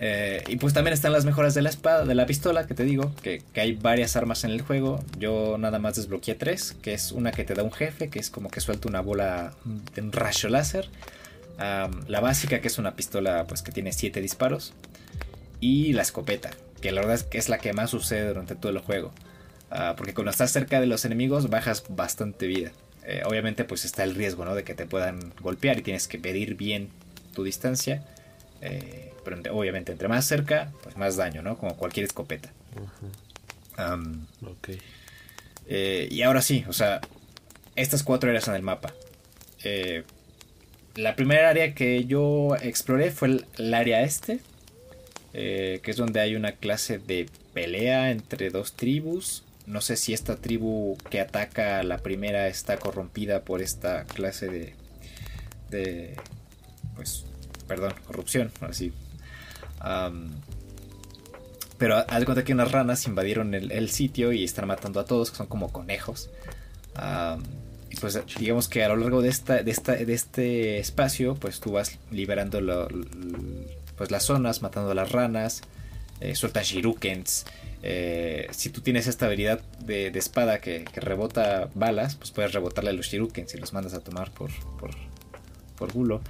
Eh, y pues también están las mejoras de la espada, de la pistola, que te digo, que, hay varias armas en el juego. Yo nada más desbloqueé tres, que es una que te da un jefe, que es como que suelta una bola de un rayo láser. La básica, que es una pistola pues que tiene siete disparos. Y la escopeta, que la verdad es que es la que más sucede durante todo el juego. Ah, porque cuando estás cerca de los enemigos bajas bastante vida. Eh, obviamente pues está el riesgo ¿no? de que te puedan golpear y tienes que pedir bien tu distancia. Eh, pero obviamente entre más cerca, pues más daño, ¿no? Como cualquier escopeta. Eh, y ahora sí, o sea, estas cuatro áreas en el mapa. La primera área que yo exploré fue el, área este, que es donde hay una clase de pelea entre dos tribus. No sé si esta tribu que ataca a la primera está corrompida por esta clase de, de pues perdón, corrupción, así. pero haz de cuenta que unas ranas invadieron el, sitio y están matando a todos, que son como conejos. Pues digamos que a lo largo de, esta, de, esta, de este espacio, pues tú vas liberando pues las zonas, matando a las ranas, eh, sueltas shirukens. Eh, si tú tienes esta habilidad de, espada que, rebota balas, pues puedes rebotarle a los shirukens y los mandas a tomar por, por, por bulo.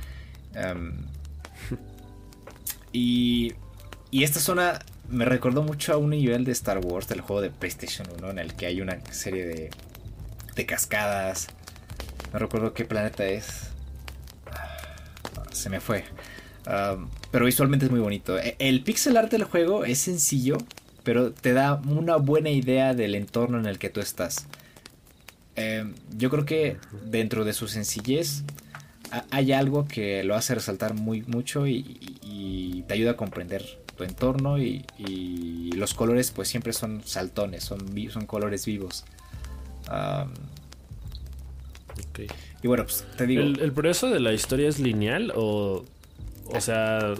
[laughs] Y, y esta zona me recordó mucho a un nivel de Star Wars del juego de PlayStation 1 en el que hay una serie de, de cascadas. No recuerdo qué planeta es. Se me fue. pero visualmente es muy bonito. E, el pixel art del juego es sencillo, pero te da una buena idea del entorno en el que tú estás. Em, yo creo que dentro de su sencillez hay algo que lo hace resaltar muy mucho y, te ayuda a comprender tu entorno y, los colores pues siempre son saltones, son, son colores vivos. Y bueno, pues te digo... ¿El, progreso de la historia es lineal o... O sea,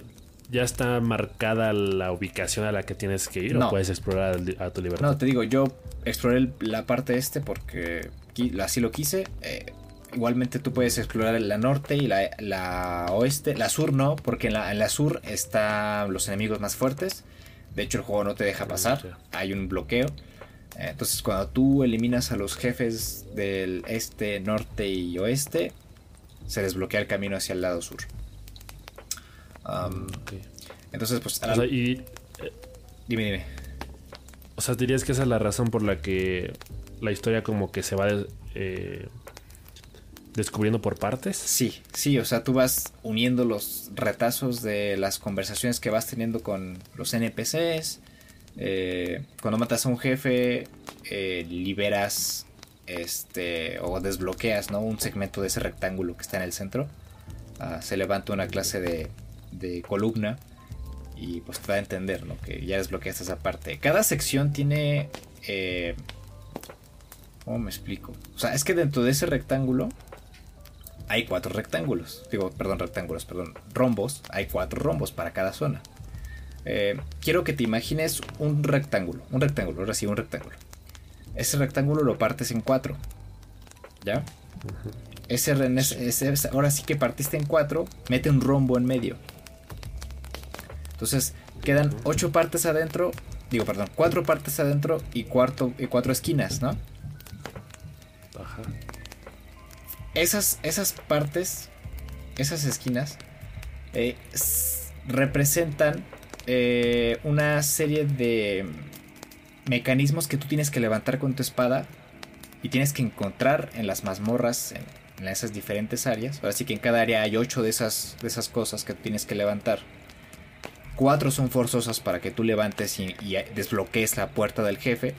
ya está marcada la ubicación a la que tienes que ir o puedes explorar a tu libertad? No, te digo, yo exploré la parte este porque así lo quise. Eh, igualmente tú puedes explorar la norte y la, oeste. La sur no, porque en la, sur están los enemigos más fuertes. De hecho, el juego no te deja pasar. Hay un bloqueo. Eh, entonces, cuando tú eliminas a los jefes del este, norte y oeste, se desbloquea el camino hacia el lado sur. Entonces, pues. y, eh, dime, dime. O sea, dirías que esa es la razón por la que la historia, como que se va. Eh, descubriendo por partes? Sí, sí, o sea, tú vas uniendo los retazos de las conversaciones que vas teniendo con los NPCs. Eh, cuando matas a un jefe, eh, liberas este o desbloqueas ¿no? un segmento de ese rectángulo que está en el centro. Ah, se levanta una clase de, de, columna y pues te da a entender ¿no? que ya desbloqueaste esa parte. Cada sección tiene... Eh, ¿Cómo me explico? O sea, es que dentro de ese rectángulo hay cuatro rectángulos. Digo, perdón, rectángulos, perdón. Rombos. Hay cuatro rombos para cada zona. Eh, quiero que te imagines un rectángulo. Un rectángulo, ahora sí, un rectángulo. Ese rectángulo lo partes en cuatro. ¿Ya? ese, ahora sí que partiste en cuatro, mete un rombo en medio. Entonces, quedan ocho partes adentro. Digo, perdón, cuatro partes adentro y, cuarto, y cuatro esquinas, ¿no? Ajá esas, esas partes, esas esquinas, eh, representan eh, una serie de mecanismos que tú tienes que levantar con tu espada y tienes que encontrar en las mazmorras, en, esas diferentes áreas. Ahora sí que en cada área hay ocho de esas, de esas cosas que tienes que levantar. Cuatro son forzosas para que tú levantes y desbloquees la puerta del jefe.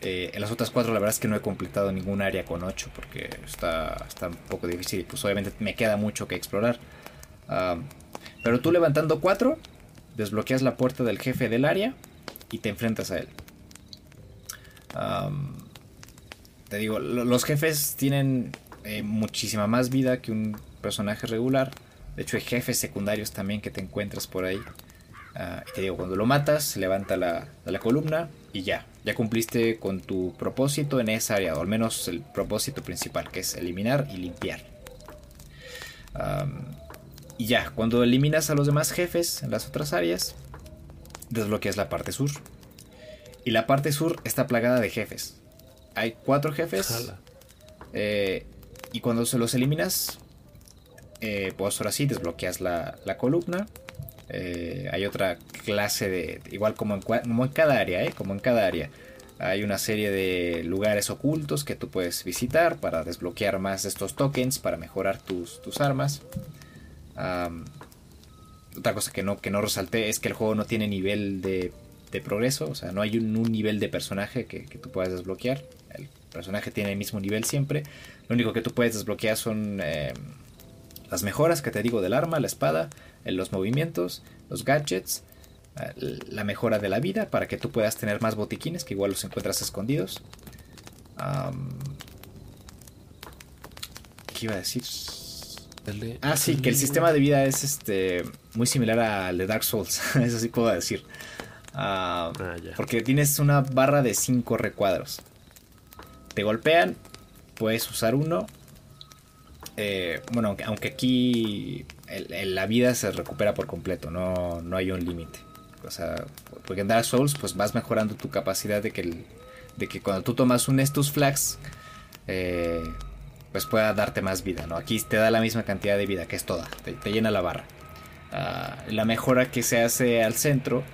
Eh, en las otras cuatro la verdad es que no he completado ningún área con ocho porque está, está un poco difícil y pues obviamente me queda mucho que explorar. pero tú levantando cuatro, desbloqueas la puerta del jefe del área y te enfrentas a él. te digo, los jefes tienen eh, muchísima más vida que un personaje regular. De hecho hay jefes secundarios también que te encuentras por ahí. Ah, y te digo, cuando lo matas, se levanta la, la columna y ya, ya cumpliste con tu propósito en esa área, o al menos el propósito principal, que es eliminar y limpiar. Y ya, cuando eliminas a los demás jefes en las otras áreas, desbloqueas la parte sur. Y la parte sur está plagada de jefes. Hay cuatro jefes. Eh, y cuando se los eliminas, eh, pues ahora sí desbloqueas la, columna. Eh, hay otra clase de. Igual como en, como en cada área, ¿eh? Como en cada área. Hay una serie de lugares ocultos que tú puedes visitar para desbloquear más de estos tokens, para mejorar tus, tus armas. Otra cosa que no, que no resalté es que el juego no tiene nivel de, progreso, o sea, no hay un, nivel de personaje que, tú puedas desbloquear. El personaje tiene el mismo nivel siempre. Lo único que tú puedes desbloquear son em, las mejoras que te digo del arma, la espada, los movimientos, los gadgets la mejora de la vida para que tú puedas tener más botiquines que igual los encuentras escondidos. ¿Qué iba a decir? Ah, sí, que el sistema de vida es este muy similar al de Dark Souls. [laughs] Eso sí puedo decir. Ah, porque tienes una barra de 5 recuadros. Te golpean, puedes usar uno. Eh, bueno, aunque, aquí la vida se recupera por completo, no, no hay un límite. O sea, porque en Dark Souls pues vas mejorando tu capacidad de que, de que cuando tú tomas un Estus Flags, eh, pues pueda darte más vida, ¿no? Aquí te da la misma cantidad de vida, que es toda, te, llena la barra. Ah, la mejora que se hace al centro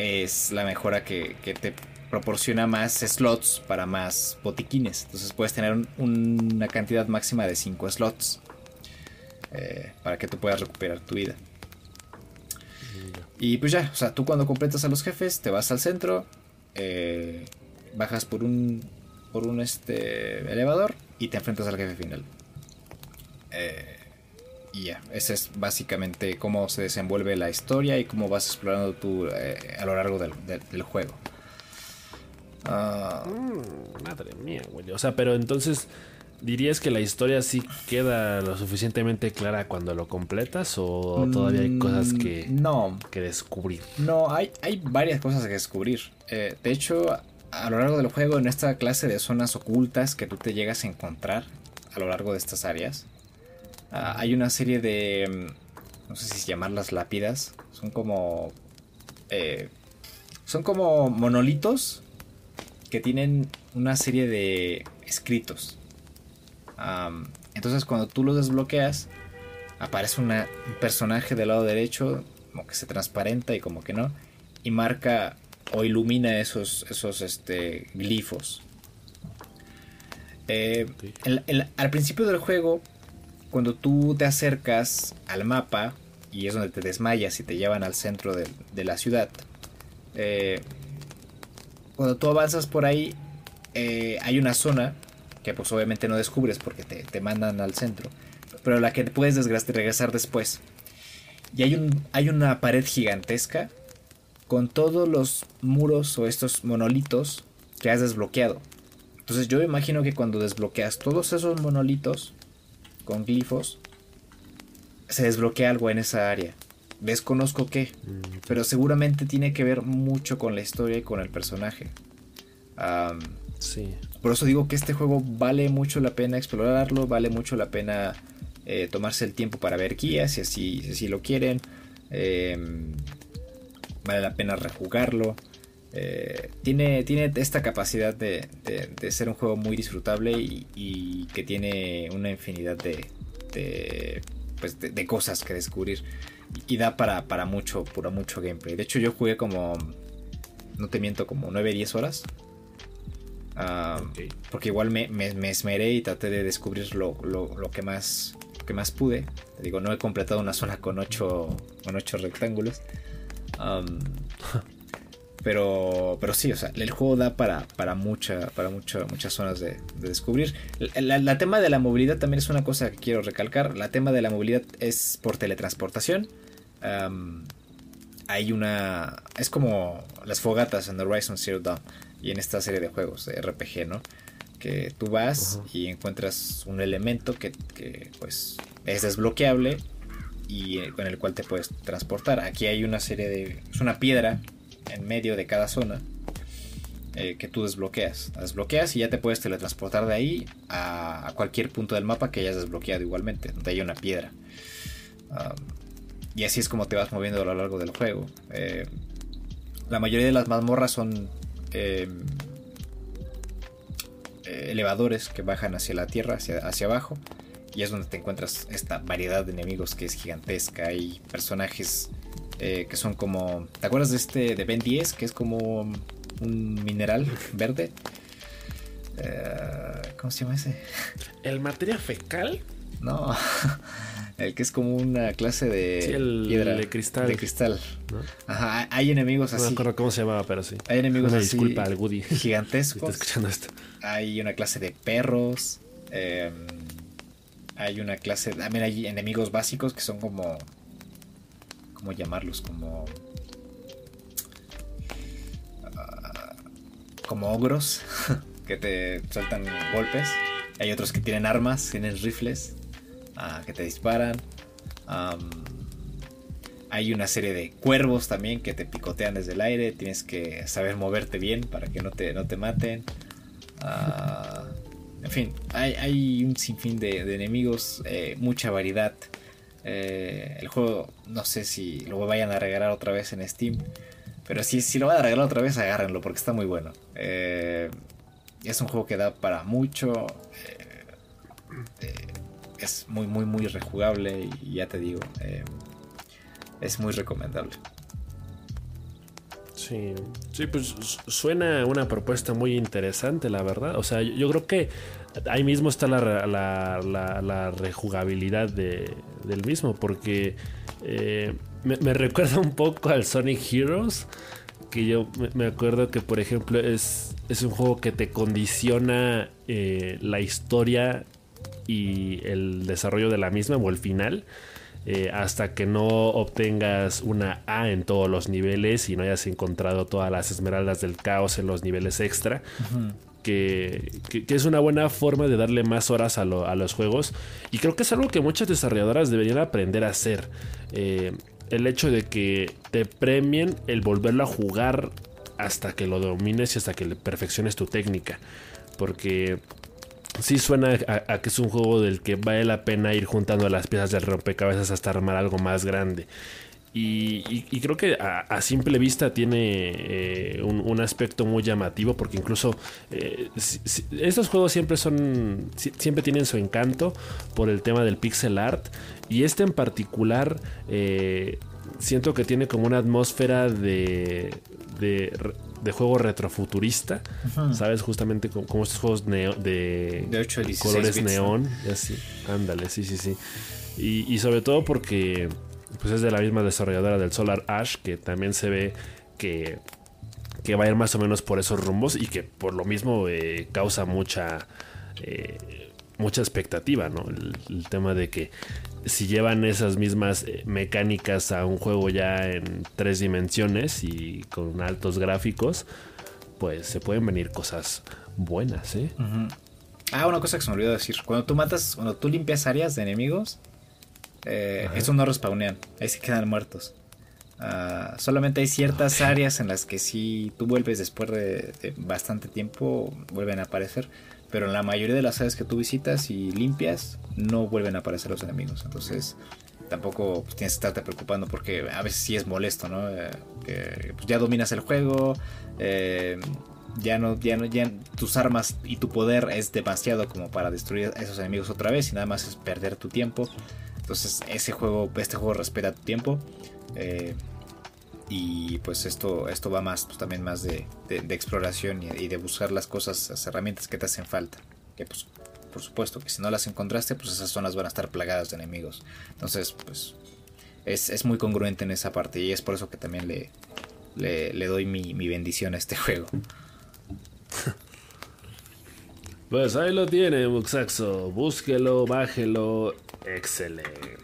es la mejora que, te proporciona más slots para más botiquines. Entonces puedes tener una cantidad máxima de 5 slots eh, para que tú puedas recuperar tu vida. Y pues ya, o sea, tú cuando completas a los jefes, te vas al centro, eh, bajas por un, por un este, elevador y te enfrentas al jefe final. Eh, y ya, ese es básicamente cómo se desenvuelve la historia y cómo vas explorando tú eh, a lo largo del, juego. Ah. Mm, madre mía, güey. O sea, pero entonces ¿Dirías que la historia sí queda lo suficientemente clara cuando lo completas o todavía hay cosas que, mm, no. que descubrir? No, hay, hay varias cosas que descubrir. Eh, de hecho, a lo largo del juego, en esta clase de zonas ocultas que tú te llegas a encontrar a lo largo de estas áreas, ah, hay una serie de, mm, no sé si llamarlas lápidas, son como... Eh, son como monolitos que tienen una serie de escritos. Entonces cuando tú los desbloqueas, aparece un personaje del lado derecho, como que se transparenta y como que no, y marca o ilumina esos, esos este, glifos. Eh, al principio del juego, cuando tú te acercas al mapa, y es donde te desmayas y te llevan al centro de, la ciudad, eh, cuando tú avanzas por ahí, eh, hay una zona que pues obviamente no descubres porque te, mandan al centro, pero la que puedes regresar después. Y hay, un, hay una pared gigantesca con todos los muros o estos monolitos que has desbloqueado. Entonces yo imagino que cuando desbloqueas todos esos monolitos con glifos, se desbloquea algo en esa área. Desconozco qué, mm, pero seguramente tiene que ver mucho con la historia y con el personaje. sí. Por eso digo que este juego vale mucho la pena explorarlo, vale mucho la pena eh, tomarse el tiempo para ver guías si así, lo quieren. Em, vale la pena rejugarlo. Eh, tiene, tiene esta capacidad de, ser un juego muy disfrutable y, que tiene una infinidad de, pues de, cosas que descubrir. Y da para, para mucho, puro mucho gameplay. De hecho, yo jugué como, no te miento, como 9-10 horas. Ah, porque igual me, esmeré y traté de descubrir lo, que, más, que más pude. Te digo, no he completado una zona con 8 con ocho rectángulos. Pero, pero sí, o sea, el juego da para, para, mucha, para muchas zonas de, descubrir. La, tema de la movilidad también es una cosa que quiero recalcar. La tema de la movilidad es por teletransportación. hay una... Es como las fogatas en Horizon Zero Dawn y en esta serie de juegos de RPG, ¿no? Que tú vas y encuentras un elemento que, pues es desbloqueable y eh, con el cual te puedes transportar. Aquí hay una serie de... es una piedra en medio de cada zona eh, que tú desbloqueas. desbloqueas y ya te puedes teletransportar de ahí a, cualquier punto del mapa que hayas desbloqueado igualmente, donde haya una piedra. y así es como te vas moviendo a lo largo del juego. Eh, la mayoría de las mazmorras son em, elevadores que bajan hacia la tierra, hacia, hacia abajo. Y es donde te encuentras esta variedad de enemigos que es gigantesca. Hay personajes eh, que son como. ¿Te acuerdas de este de Ben 10? Que es como un mineral [laughs] verde. ¿Cómo se llama ese? ¿El materia fecal? No. [laughs] El que es como una clase de sí, el, piedra. de cristal. De cristal. Ajá, hay enemigos así. No me acuerdo cómo se llamaba, pero sí. Hay enemigos Una así. disculpa al Woody. [laughs] Gigantescos. Está escuchando esto. Hay una clase de perros. eh, hay una clase. También hay enemigos básicos que son como. ¿Cómo llamarlos? Como. ah, como ogros. [laughs] que te sueltan golpes. Hay otros que tienen armas, tienen rifles. ah, que te disparan. Hay una serie de cuervos también que te picotean desde el aire. Tienes que saber moverte bien para que no te, no te maten. Ah, en fin, hay, un sinfín de, de enemigos, eh, mucha variedad. Eh, el juego, no sé si lo vayan a regalar otra vez en Steam. Pero si, si lo van a regalar otra vez, agárrenlo porque está muy bueno. Eh, es un juego que da para mucho. es muy, muy, muy rejugable. Y ya te digo, es muy recomendable. Sí, sí, pues su- suena una propuesta muy interesante, la verdad. O sea, yo, creo que ahí mismo está la, la, la- rejugabilidad de- del mismo, porque eh, me, [laughs] recuerda un poco al Sonic Heroes, que yo me, me acuerdo que, por ejemplo, es, es un juego que te condiciona eh, la historia y el desarrollo de la misma o el final. Eh, hasta que no obtengas una A en todos los niveles y no hayas encontrado todas las esmeraldas del caos en los niveles extra. Que, que- que es una buena forma de darle más horas a, lo- a los juegos. Y creo que es algo que muchas desarrolladoras deberían aprender a hacer. Eh, el hecho de que te premien el volverlo a jugar hasta que lo domines y hasta que le perfecciones tu técnica. Porque sí suena a, que es un juego del que vale la pena ir juntando las piezas del rompecabezas hasta armar algo más grande. Y, y- creo que a, simple vista tiene eh, un, aspecto muy llamativo porque incluso eh, estos juegos siempre son si- siempre tienen su encanto por el tema del pixel art y este en particular eh, siento que tiene como una atmósfera de, de, de juego retrofuturista, ¿sabes? Justamente como, como estos juegos neo- de, De 8 a 16 colores ¿no? neón, y así. Ándale, sí, sí, sí. Y, y sobre todo porque pues es de la misma desarrolladora del Solar Ash, que también se ve que, que va a ir más o menos por esos rumbos y que por lo mismo eh, causa mucha eh, mucha expectativa, ¿no? El, el tema de que si llevan esas mismas eh, mecánicas a un juego ya en tres dimensiones y con altos gráficos, pues se pueden venir cosas buenas, ¿eh? Ah, una cosa que se me olvidó decir. Cuando tú matas, cuando tú limpias áreas de enemigos, eh, estos no respawnean. Ahí se quedan muertos. Ah, solamente hay ciertas áreas en las que si tú vuelves después de, de bastante tiempo, vuelven a aparecer. Pero en la mayoría de las áreas que tú visitas y limpias, no vuelven a aparecer los enemigos. Entonces, tampoco pues, tienes que estarte preocupando porque a veces sí es molesto, ¿no? Eh, pues, ya dominas el juego, eh, ya no, ya no, ya tus armas y tu poder es demasiado como para destruir a esos enemigos otra vez y nada más es perder tu tiempo. Entonces ese juego, este juego respeta tu tiempo. eh, y pues esto, esto va más, pues también más de, de- de exploración y, y de buscar las cosas, las herramientas que te hacen falta. Que pues, por supuesto, que si no las encontraste, pues esas zonas van a estar plagadas de enemigos. Entonces, pues, es, es muy congruente en esa parte. Y es por eso que también le, le, le doy mi, mi bendición a este [laughs] juego. Pues ahí lo tiene, Muxaxo. Búsquelo, bájelo. Excelente.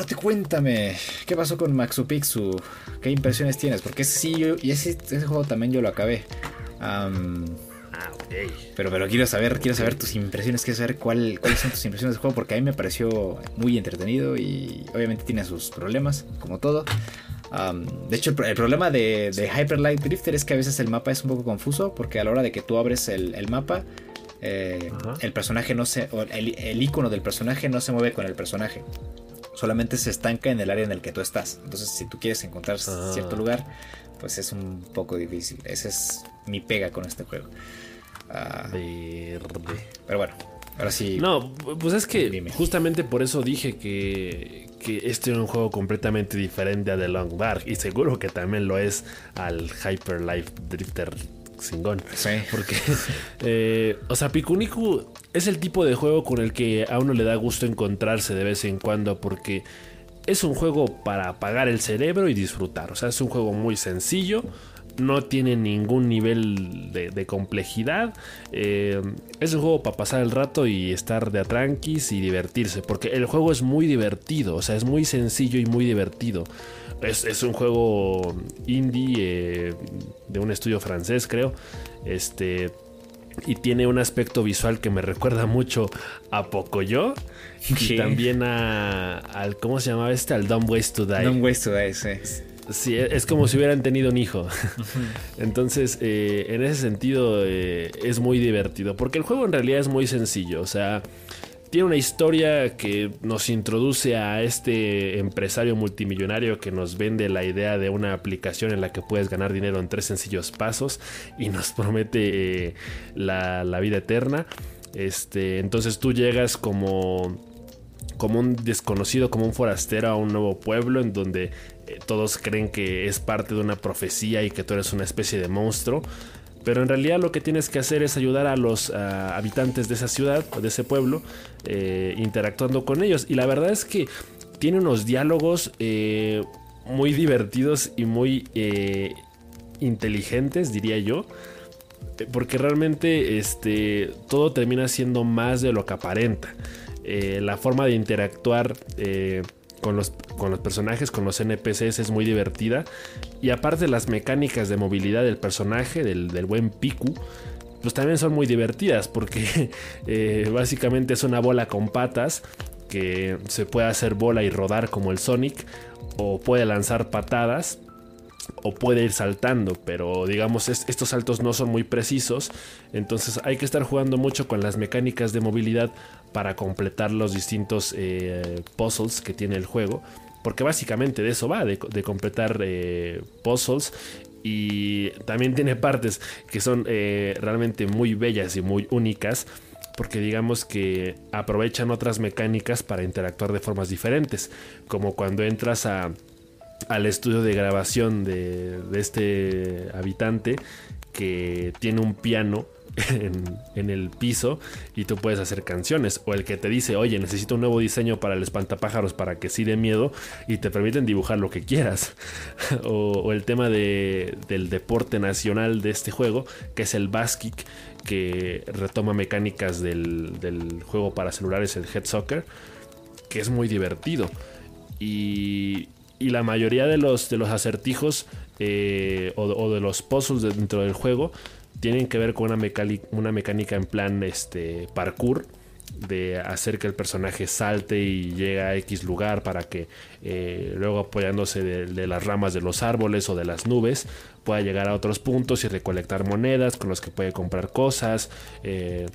Ahora te cuéntame, ¿qué pasó con Maxu Pixu? ¿Qué impresiones tienes? Porque ese sí, yo, y ese, ese juego también yo lo acabé. Ah, ok. pero, pero quiero saber, quiero saber tus impresiones, quiero saber cuál, cuáles son tus impresiones del juego, porque a mí me pareció muy entretenido y obviamente tiene sus problemas, como todo. De hecho, el, pro- el problema de, de Hyper Light Drifter es que a veces el mapa es un poco confuso, porque a la hora de que tú abres el, el mapa, Eh, el personaje no se. El, el, icono del personaje no se mueve con el personaje. Solamente se estanca en el área en el que tú estás. Entonces, si tú quieres encontrar ah. cierto lugar, pues es un poco difícil. Esa es mi pega con este juego. Ah, pero bueno, ahora sí. No, pues es que justamente por eso dije que, que este era un juego completamente diferente a The Long Dark. Y seguro que también lo es al Hyper Life Drifter Singón. Sí. Porque, eh, o sea, Pikuniku es el tipo de juego con el que a uno le da gusto encontrarse de vez en cuando. Porque es un juego para apagar el cerebro y disfrutar. O sea, es un juego muy sencillo no tiene ningún nivel de, complejidad. Eh, es un juego para pasar el rato y estar de atranquis y divertirse, porque el juego es muy divertido, o sea, es muy sencillo y muy divertido. Es, un juego indie eh, de un estudio francés, creo. Este. Y tiene un aspecto visual que me recuerda mucho a Pocoyo. Y también a, al. ¿Cómo se llamaba este? Al Dumb Ways to Die. Dumb Ways to Die, sí. Sí, e, es como si hubieran tenido un hijo. [laughs] Entonces, eh, en ese sentido, eh, es muy divertido. Porque el juego en realidad es muy sencillo. O sea, tiene una historia que nos introduce a este empresario multimillonario que nos vende la idea de una aplicación en la que puedes ganar dinero en tres sencillos pasos y nos [laughs] promete eh, la, la, vida eterna. Este, entonces tú llegas como como un desconocido, como un forastero a un nuevo pueblo en donde eh, todos creen que es parte de una profecía y que tú eres una especie de monstruo. Pero en realidad lo que tienes que hacer es ayudar a los habitantes de esa ciudad o de ese pueblo eh, interactuando con ellos. Y la verdad es que tiene unos diálogos eh, muy divertidos y muy inteligentes, diría yo. Porque realmente este, todo termina siendo más de lo que aparenta. la forma de interactuar con los, con los personajes, con los NPCs es muy divertida. Y aparte las mecánicas de movilidad del personaje, del, buen Piku, pues también son muy divertidas porque [laughs] eh, básicamente es una bola con patas que se puede hacer bola y rodar como el Sonic o puede lanzar patadas o puede ir saltando, pero digamos estos saltos no son muy precisos, entonces hay que estar jugando mucho con las mecánicas de movilidad para completar los distintos eh, puzzles que tiene el juego, porque básicamente de eso va, de, completar eh, puzzles. Y también tiene partes que son eh, realmente muy bellas y muy únicas porque digamos que aprovechan otras mecánicas para interactuar de formas diferentes, como cuando entras a al estudio de grabación de, este habitante que tiene un piano [laughs] en, el piso y tú puedes hacer canciones. O el que te dice, oye, necesito un nuevo diseño para el espantapájaros para que sí dé miedo y te permiten dibujar lo que quieras. [laughs] o, el tema del deporte nacional de este juego, que es el Baskic, que retoma mecánicas del juego para celulares, el Head Soccer, que es muy divertido. Y, y la mayoría de los, de los acertijos eh, o, de los puzzles dentro del juego tienen que ver con una, mecánica, en plan este, parkour de hacer que el personaje salte y llegue a X lugar para que eh, luego apoyándose de, las ramas de los árboles o de las nubes pueda llegar a otros puntos y recolectar monedas con los que puede comprar cosas. Eh,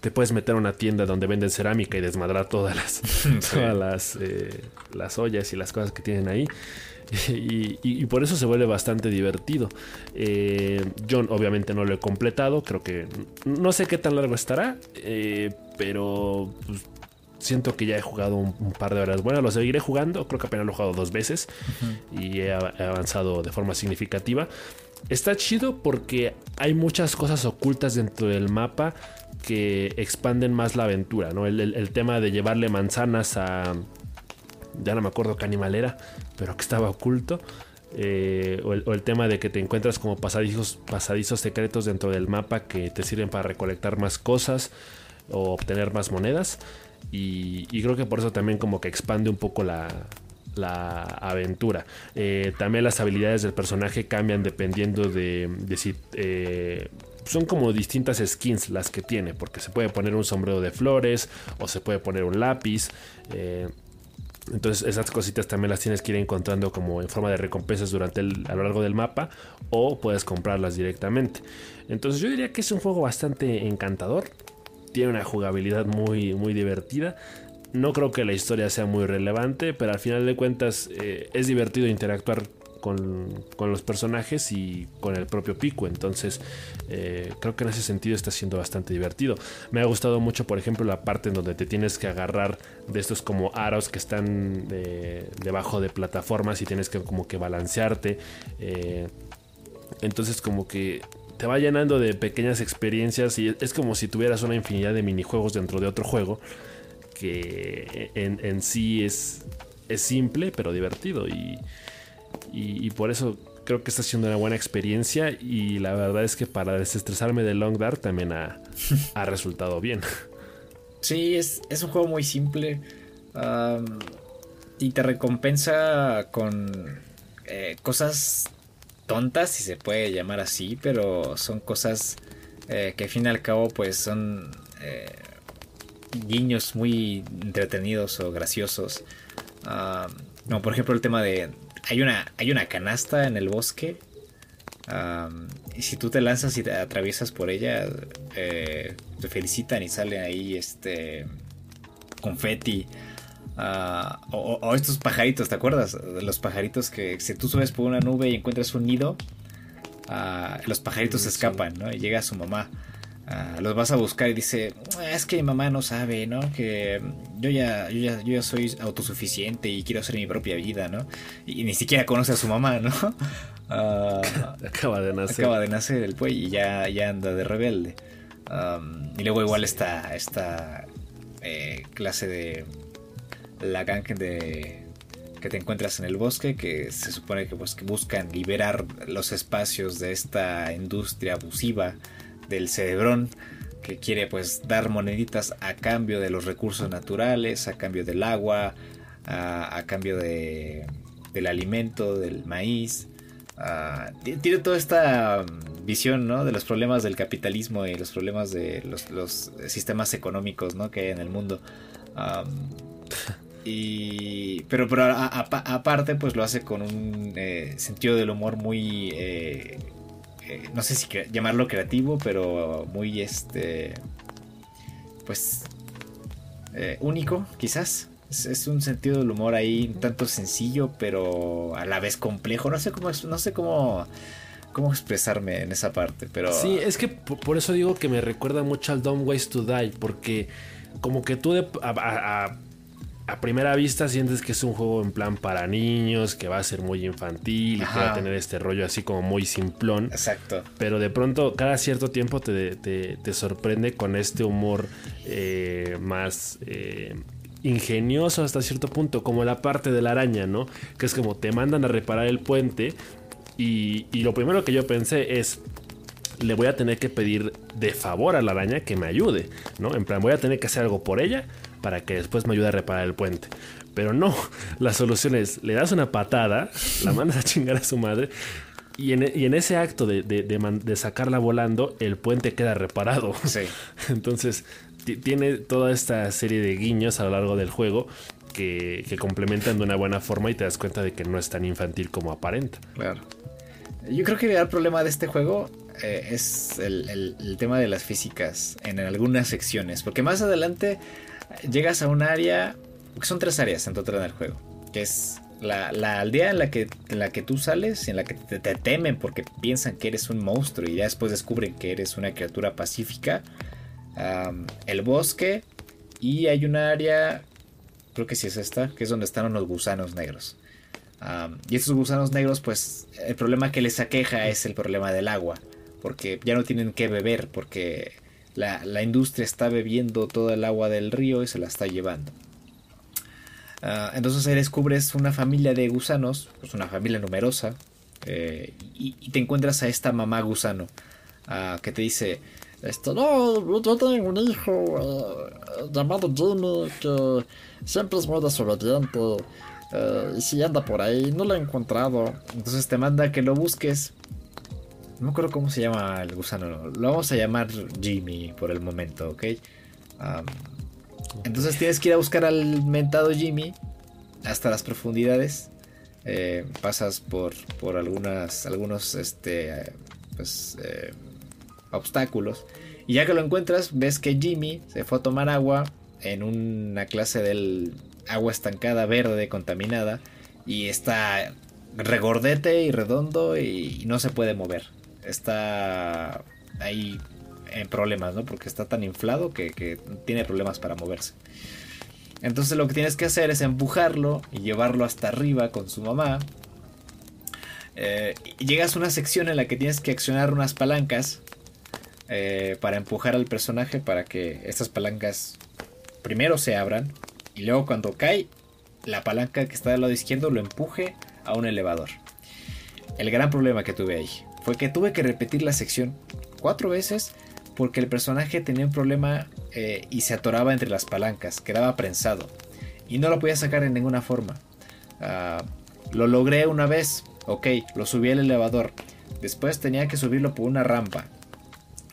te puedes meter a una tienda donde venden cerámica y desmadrar todas las, [laughs] todas las, eh, las ollas y las cosas que tienen ahí. [laughs] Y, por eso se vuelve bastante divertido. Eh, yo obviamente no lo he completado, creo que no sé qué tan largo estará, eh, pero pues, siento que ya he jugado un, par de horas. Bueno, lo seguiré jugando, creo que apenas lo he jugado dos veces y he avanzado de forma significativa. Está chido porque hay muchas cosas ocultas dentro del mapa que expanden más la aventura, ¿no? El, tema de llevarle manzanas a... Ya no me acuerdo qué animal era, pero que estaba oculto. Eh, o, el, tema de que te encuentras como pasadizos, secretos dentro del mapa que te sirven para recolectar más cosas o obtener más monedas. Y, creo que por eso también como que expande un poco la, la aventura. Eh, también las habilidades del personaje cambian dependiendo de, de si eh, son como distintas skins las que tiene, porque se puede poner un sombrero de flores o se puede poner un lápiz. Eh, entonces esas cositas también las tienes que ir encontrando como en forma de recompensas durante el, a lo largo del mapa o puedes comprarlas directamente. Entonces yo diría que es un juego bastante encantador. tiene una jugabilidad muy, muy divertida. No creo que la historia sea muy relevante, pero al final de cuentas eh, es divertido interactuar con, los personajes y con el propio Pico. Entonces, eh, creo que en ese sentido está siendo bastante divertido. Me ha gustado mucho, por ejemplo, la parte en donde te tienes que agarrar de estos como aros que están debajo de plataformas y tienes que como que balancearte. Eh, entonces, como que te va llenando de pequeñas experiencias y es como si tuvieras una infinidad de minijuegos dentro de otro juego que en, sí es, es simple pero divertido y, y, por eso creo que está siendo una buena experiencia y la verdad es que para desestresarme de Long Dark también ha, [laughs] resultado bien. Sí, es, un juego muy simple y te recompensa con eh, cosas tontas, si se puede llamar así, pero son cosas eh, que al fin y al cabo pues son eh, guiños muy entretenidos o graciosos. como por ejemplo el tema de, hay una, hay una canasta en el bosque. y si tú te lanzas y te atraviesas por ella, eh, te felicitan y sale ahí este confeti. Ah, o, estos pajaritos, ¿te acuerdas? Los pajaritos que si tú subes por una nube y encuentras un nido, ah, los pajaritos escapan, ¿no? Y llega su mamá. Ah, los vas a buscar y dice, es que mi mamá no sabe, ¿no? Que yo ya, yo ya, yo ya soy autosuficiente y quiero hacer mi propia vida, ¿no? Y, ni siquiera conoce a su mamá, ¿no? [laughs] Ah, [laughs] acaba de nacer. Acaba de nacer el pues y ya, ya anda de rebelde. y luego igual está esta eh, clase de la gang de que te encuentras en el bosque que se supone que, pues, que buscan liberar los espacios de esta industria abusiva del cerebrón que quiere pues dar moneditas a cambio de los recursos naturales, a cambio del agua, a, cambio de, del alimento, del maíz. tiene toda esta visión ¿no? de los problemas del capitalismo y los problemas de los, sistemas económicos ¿no? que hay en el mundo. [laughs] y, pero pero aparte pues lo hace con un eh, sentido del humor muy eh, no sé si llamarlo creativo, pero muy este, pues, eh, único, quizás. Es, un sentido del humor ahí un tanto sencillo, pero a la vez complejo. No sé cómo, no sé cómo, cómo expresarme en esa parte, pero... Sí, es que por, eso digo que me recuerda mucho al Don't Waste to Die, porque como que tú a primera vista sientes que es un juego en plan para niños, que va a ser muy infantil y que va a tener este rollo así como muy simplón. Exacto. Pero de pronto, cada cierto tiempo te, sorprende con este humor eh, más eh, ingenioso hasta cierto punto, como la parte de la araña, ¿no? Que es como te mandan a reparar el puente y, y lo primero que yo pensé es, le voy a tener que pedir de favor a la araña que me ayude, ¿no? En plan, voy a tener que hacer algo por ella para que después me ayude a reparar el puente. Pero no, [laughs] la solución es, le das una patada, la [laughs] mandas a chingar a su madre y en, ese acto de, sacarla volando, el puente queda reparado. [laughs] Sí. Entonces, tiene toda esta serie de guiños a lo largo del juego que, complementan de una buena forma y te das cuenta de que no es tan infantil como aparenta. Claro. Yo creo que el problema de este juego eh, es el, el, tema de las físicas en algunas secciones. Porque más adelante llegas a un área, son tres áreas en total en el juego, que es la, aldea en la, que, en la que tú sales, en la que te, temen porque piensan que eres un monstruo y ya después descubren que eres una criatura pacífica, el bosque y hay un área, creo que sí es esta, que es donde están unos gusanos negros. y estos gusanos negros, pues el problema que les aqueja es el problema del agua, porque ya no tienen que beber, porque la, industria está bebiendo toda el agua del río y se la está llevando. Ah, entonces ahí descubres una familia de gusanos, pues una familia numerosa, eh, y, te encuentras a esta mamá gusano ah, que te dice, esto, no, yo tengo un hijo eh, llamado Jimmy que siempre es muy desobediente y si anda por ahí, no lo he encontrado. Entonces te manda que lo busques no me acuerdo cómo se llama el gusano. Lo vamos a llamar Jimmy por el momento, ¿ok? entonces tienes que ir a buscar al mentado Jimmy hasta las profundidades. Eh, pasas por, por algunas, algunos este, pues, eh, obstáculos. Y ya que lo encuentras, ves que Jimmy se fue a tomar agua en una clase del agua estancada verde contaminada y está regordete y redondo y no se puede mover. Está ahí en problemas, ¿no? Porque está tan inflado que, tiene problemas para moverse. Entonces lo que tienes que hacer es empujarlo y llevarlo hasta arriba con su mamá. Eh, llegas a una sección en la que tienes que accionar unas palancas eh, para empujar al personaje para que estas palancas primero se abran y luego cuando cae la palanca que está del lado izquierdo lo empuje a un elevador. El gran problema que tuve ahí fue que tuve que repetir la sección cuatro veces porque el personaje tenía un problema eh, y se atoraba entre las palancas, quedaba prensado y no lo podía sacar en ninguna forma. Ah, lo logré una vez, ok, lo subí al elevador. Después tenía que subirlo por una rampa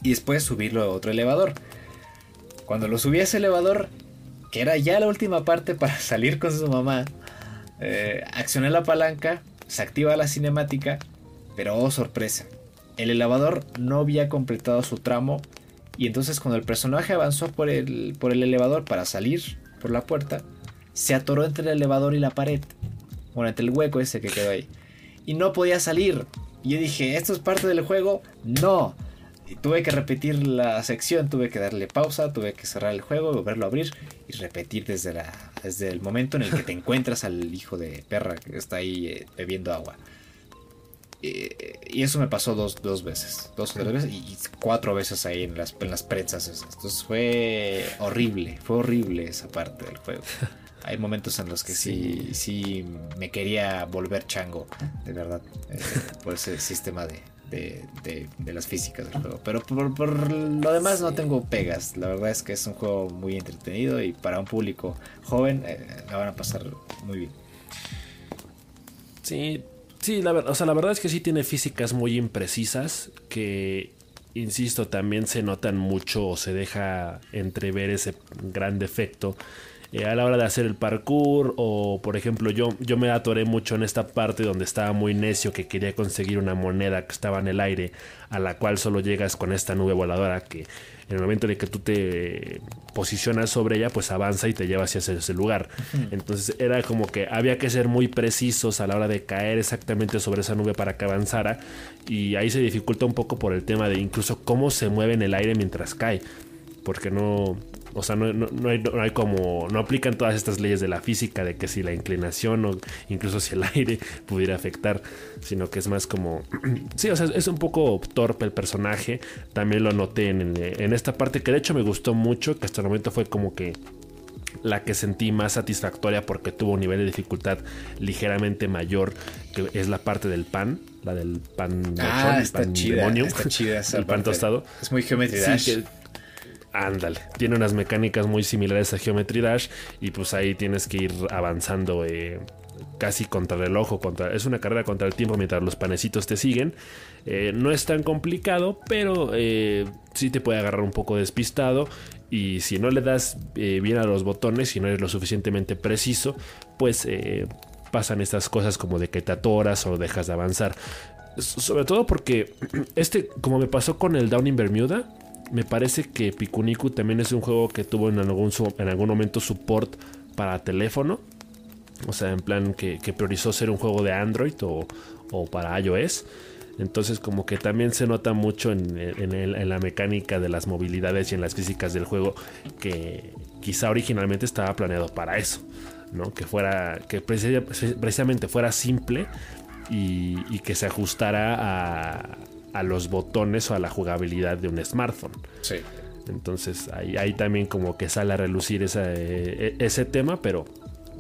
y después subirlo a otro elevador. Cuando lo subí a ese elevador, que era ya la última parte para [laughs] salir con su mamá, eh, accioné la palanca, se activa la cinemática, pero oh sorpresa, el elevador no había completado su tramo y entonces cuando el personaje avanzó por el, por el elevador para salir por la puerta, se atoró entre el elevador y la pared, bueno, entre el hueco ese que quedó ahí, y no podía salir. Y yo dije, ¿esto es parte del juego? No. Tuve que repetir la sección, tuve que darle pausa, tuve que cerrar el juego, volverlo a abrir y repetir desde, la, desde el momento en el que te encuentras al hijo de perra que está ahí eh, bebiendo agua. Y eso me pasó dos, veces, dos o tres veces y cuatro veces ahí en las, en las prensas. Entonces fue horrible, fue horrible esa parte del juego. [laughs] Hay momentos en los que sí, sí, me quería volver chango, de verdad, eh, por ese sistema de, de, las físicas del juego. Pero por, lo demás no tengo pegas. La verdad es que es un juego muy entretenido y para un público joven eh, la van a pasar muy bien. Sí, sí, la, o sea, la verdad es que sí tiene físicas muy imprecisas que, insisto, también se notan mucho o se deja entrever ese gran defecto eh, a la hora de hacer el parkour o por ejemplo yo, yo me atoré mucho en esta parte donde estaba muy necio que quería conseguir una moneda que estaba en el aire a la cual solo llegas con esta nube voladora que en el momento en el que tú te posicionas sobre ella pues avanza y te lleva hacia ese, lugar. Entonces era como que había que ser muy precisos a la hora de caer exactamente sobre esa nube para que avanzara y ahí se dificulta un poco por el tema de incluso cómo se mueve en el aire mientras cae porque no o sea, no, no, hay, no, hay, como. No aplican todas estas leyes de la física de que si la inclinación o incluso si el [laughs] aire pudiera afectar, sino que es más como. [clears throat] sí, o sea, es un poco torpe el personaje. También lo noté en, en esta parte que de hecho me gustó mucho, que hasta el momento fue como que la que sentí más satisfactoria porque tuvo un nivel de dificultad ligeramente mayor, que es la parte del pan, la del pan, ah, está pan demonio, está chida [laughs] el pan tostado. Es muy geometría. Ándale, tiene unas mecánicas muy similares a Geometry Dash y pues ahí tienes que ir avanzando eh, casi contra el reloj contra, es una carrera contra el tiempo mientras los panecitos te siguen. Eh, no es tan complicado, pero eh, sí te puede agarrar un poco despistado y si no le das bien a los botones, si no eres lo suficientemente preciso, pues pasan estas cosas como de que te atoras o dejas de avanzar. Sobre todo porque [clears throat] este, como me pasó con el Down in Bermuda, me parece que Pikuniku también es un juego que tuvo en algún, en algún momento support para teléfono. O sea, en plan que, priorizó ser un juego de Android o, para iOS. Entonces como que también se nota mucho en, la mecánica de las movilidades y en las físicas del juego que quizá originalmente estaba planeado para eso. ¿no? Que fuera, que precisamente fuera simple y que se ajustara a, a los botones o a la jugabilidad de un smartphone. Sí. Entonces ahí, ahí también como que sale a relucir e, ese tema, pero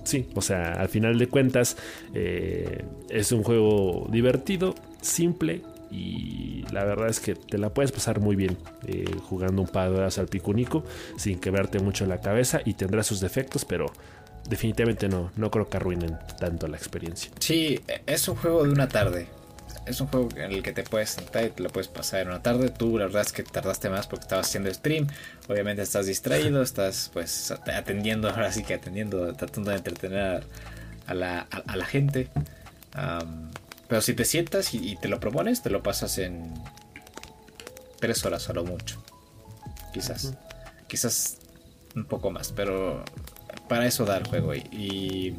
sí, o sea, al final de cuentas eh, es un juego divertido, simple y la verdad es que te la puedes pasar muy bien eh, jugando un par de horas al picunico sin quebrarte mucho la cabeza y tendrá sus defectos, pero definitivamente no, no creo que arruinen tanto la experiencia. Sí, es un juego de una tarde es un juego en el que te puedes sentar y te lo puedes pasar en una tarde. Tú la verdad es que tardaste más porque estabas haciendo stream. Obviamente estás distraído, [laughs] estás pues atendiendo, ahora sí que atendiendo, tratando de entretener a la, a, la gente. pero si te sientas y, te lo propones, te lo pasas en tres horas a lo mucho. quizás. Quizás un poco más, pero para eso da el juego y,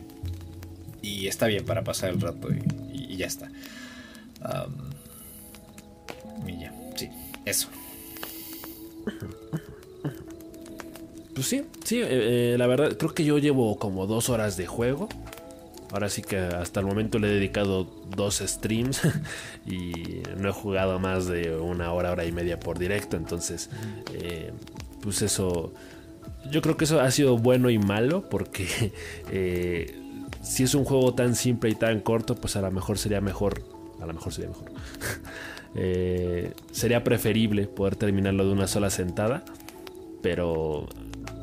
y, está bien para pasar el rato y, ya está. Y ya, sí, eso. [laughs] Pues sí, sí, eh, eh, la verdad creo que yo llevo como dos horas de juego. Ahora sí que hasta el momento le he dedicado dos streams [laughs] y no he jugado más de una hora, hora y media por directo. Entonces, eh, pues eso, yo creo que eso ha sido bueno y malo porque [laughs] eh, si es un juego tan simple y tan corto, pues a lo mejor sería mejor, a lo mejor sería mejor. [laughs] Eh, sería preferible poder terminarlo de una sola sentada, pero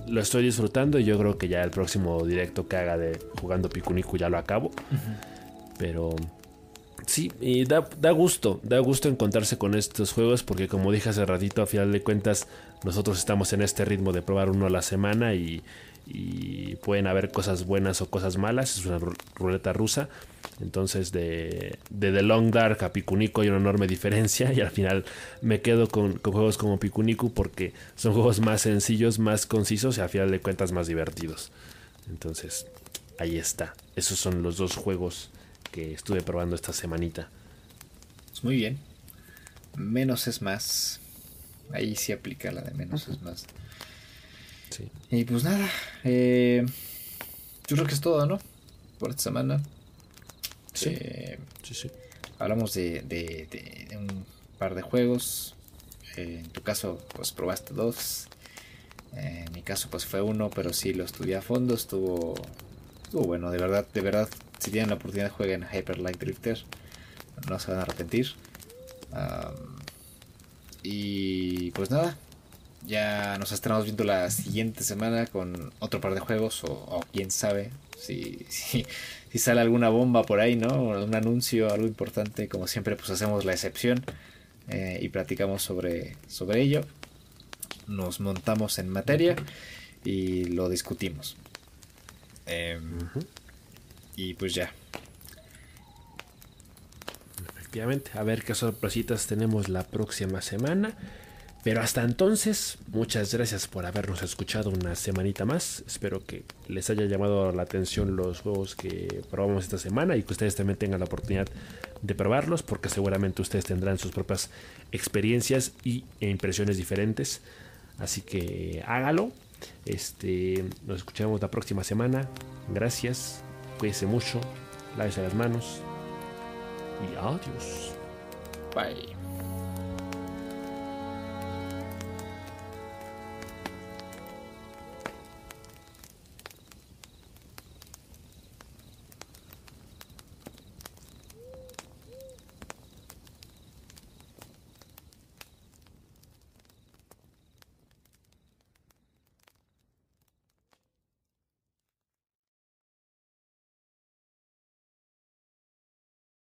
lo estoy disfrutando y yo creo que ya el próximo directo que haga de jugando Pikuniku ya lo acabo. Pero sí, y da, gusto, da gusto encontrarse con estos juegos porque como dije hace ratito, a final de cuentas nosotros estamos en este ritmo de probar uno a la semana y, y pueden haber cosas buenas o cosas malas, es una ruleta rusa. Entonces de, de The Long Dark a Pikuniku hay una enorme diferencia [laughs] y al final me quedo con, juegos como Pikuniku porque son juegos más sencillos, más concisos y al final de cuentas más divertidos. Entonces ahí está. Esos son los dos juegos que estuve probando esta semanita. Pues muy bien. Menos es más. Ahí sí aplica la de menos es más. Sí. Y pues nada. Eh, yo creo que es todo, ¿no? Por esta semana. Sí. Eh, sí, sí. Hablamos de, de, un par de juegos. Eh, en tu caso, pues probaste dos. en mi caso, pues fue uno, pero sí lo estudié a fondo. Estuvo, estuvo bueno, de verdad, de verdad. Si tienen la oportunidad, jueguen Hyper Light Drifter. No se van a arrepentir. y pues nada, ya nos estaremos viendo la siguiente semana con otro par de juegos o, quién sabe si, [laughs] si, sale alguna bomba por ahí, ¿no? Un anuncio, algo importante, como siempre pues hacemos la excepción eh, y platicamos sobre, sobre ello. Nos montamos en materia y lo discutimos. Em, y pues ya. Efectivamente, a ver qué sorpresitas tenemos la próxima semana. Pero hasta entonces, muchas gracias por habernos escuchado una semanita más. Espero que les haya llamado la atención los juegos que probamos esta semana y que ustedes también tengan la oportunidad de probarlos, porque seguramente ustedes tendrán sus propias experiencias y, e impresiones diferentes. Así que hágalo. Este, nos escuchamos la próxima semana. Gracias. Cuídense mucho. Lávese las manos. Y adiós. Bye.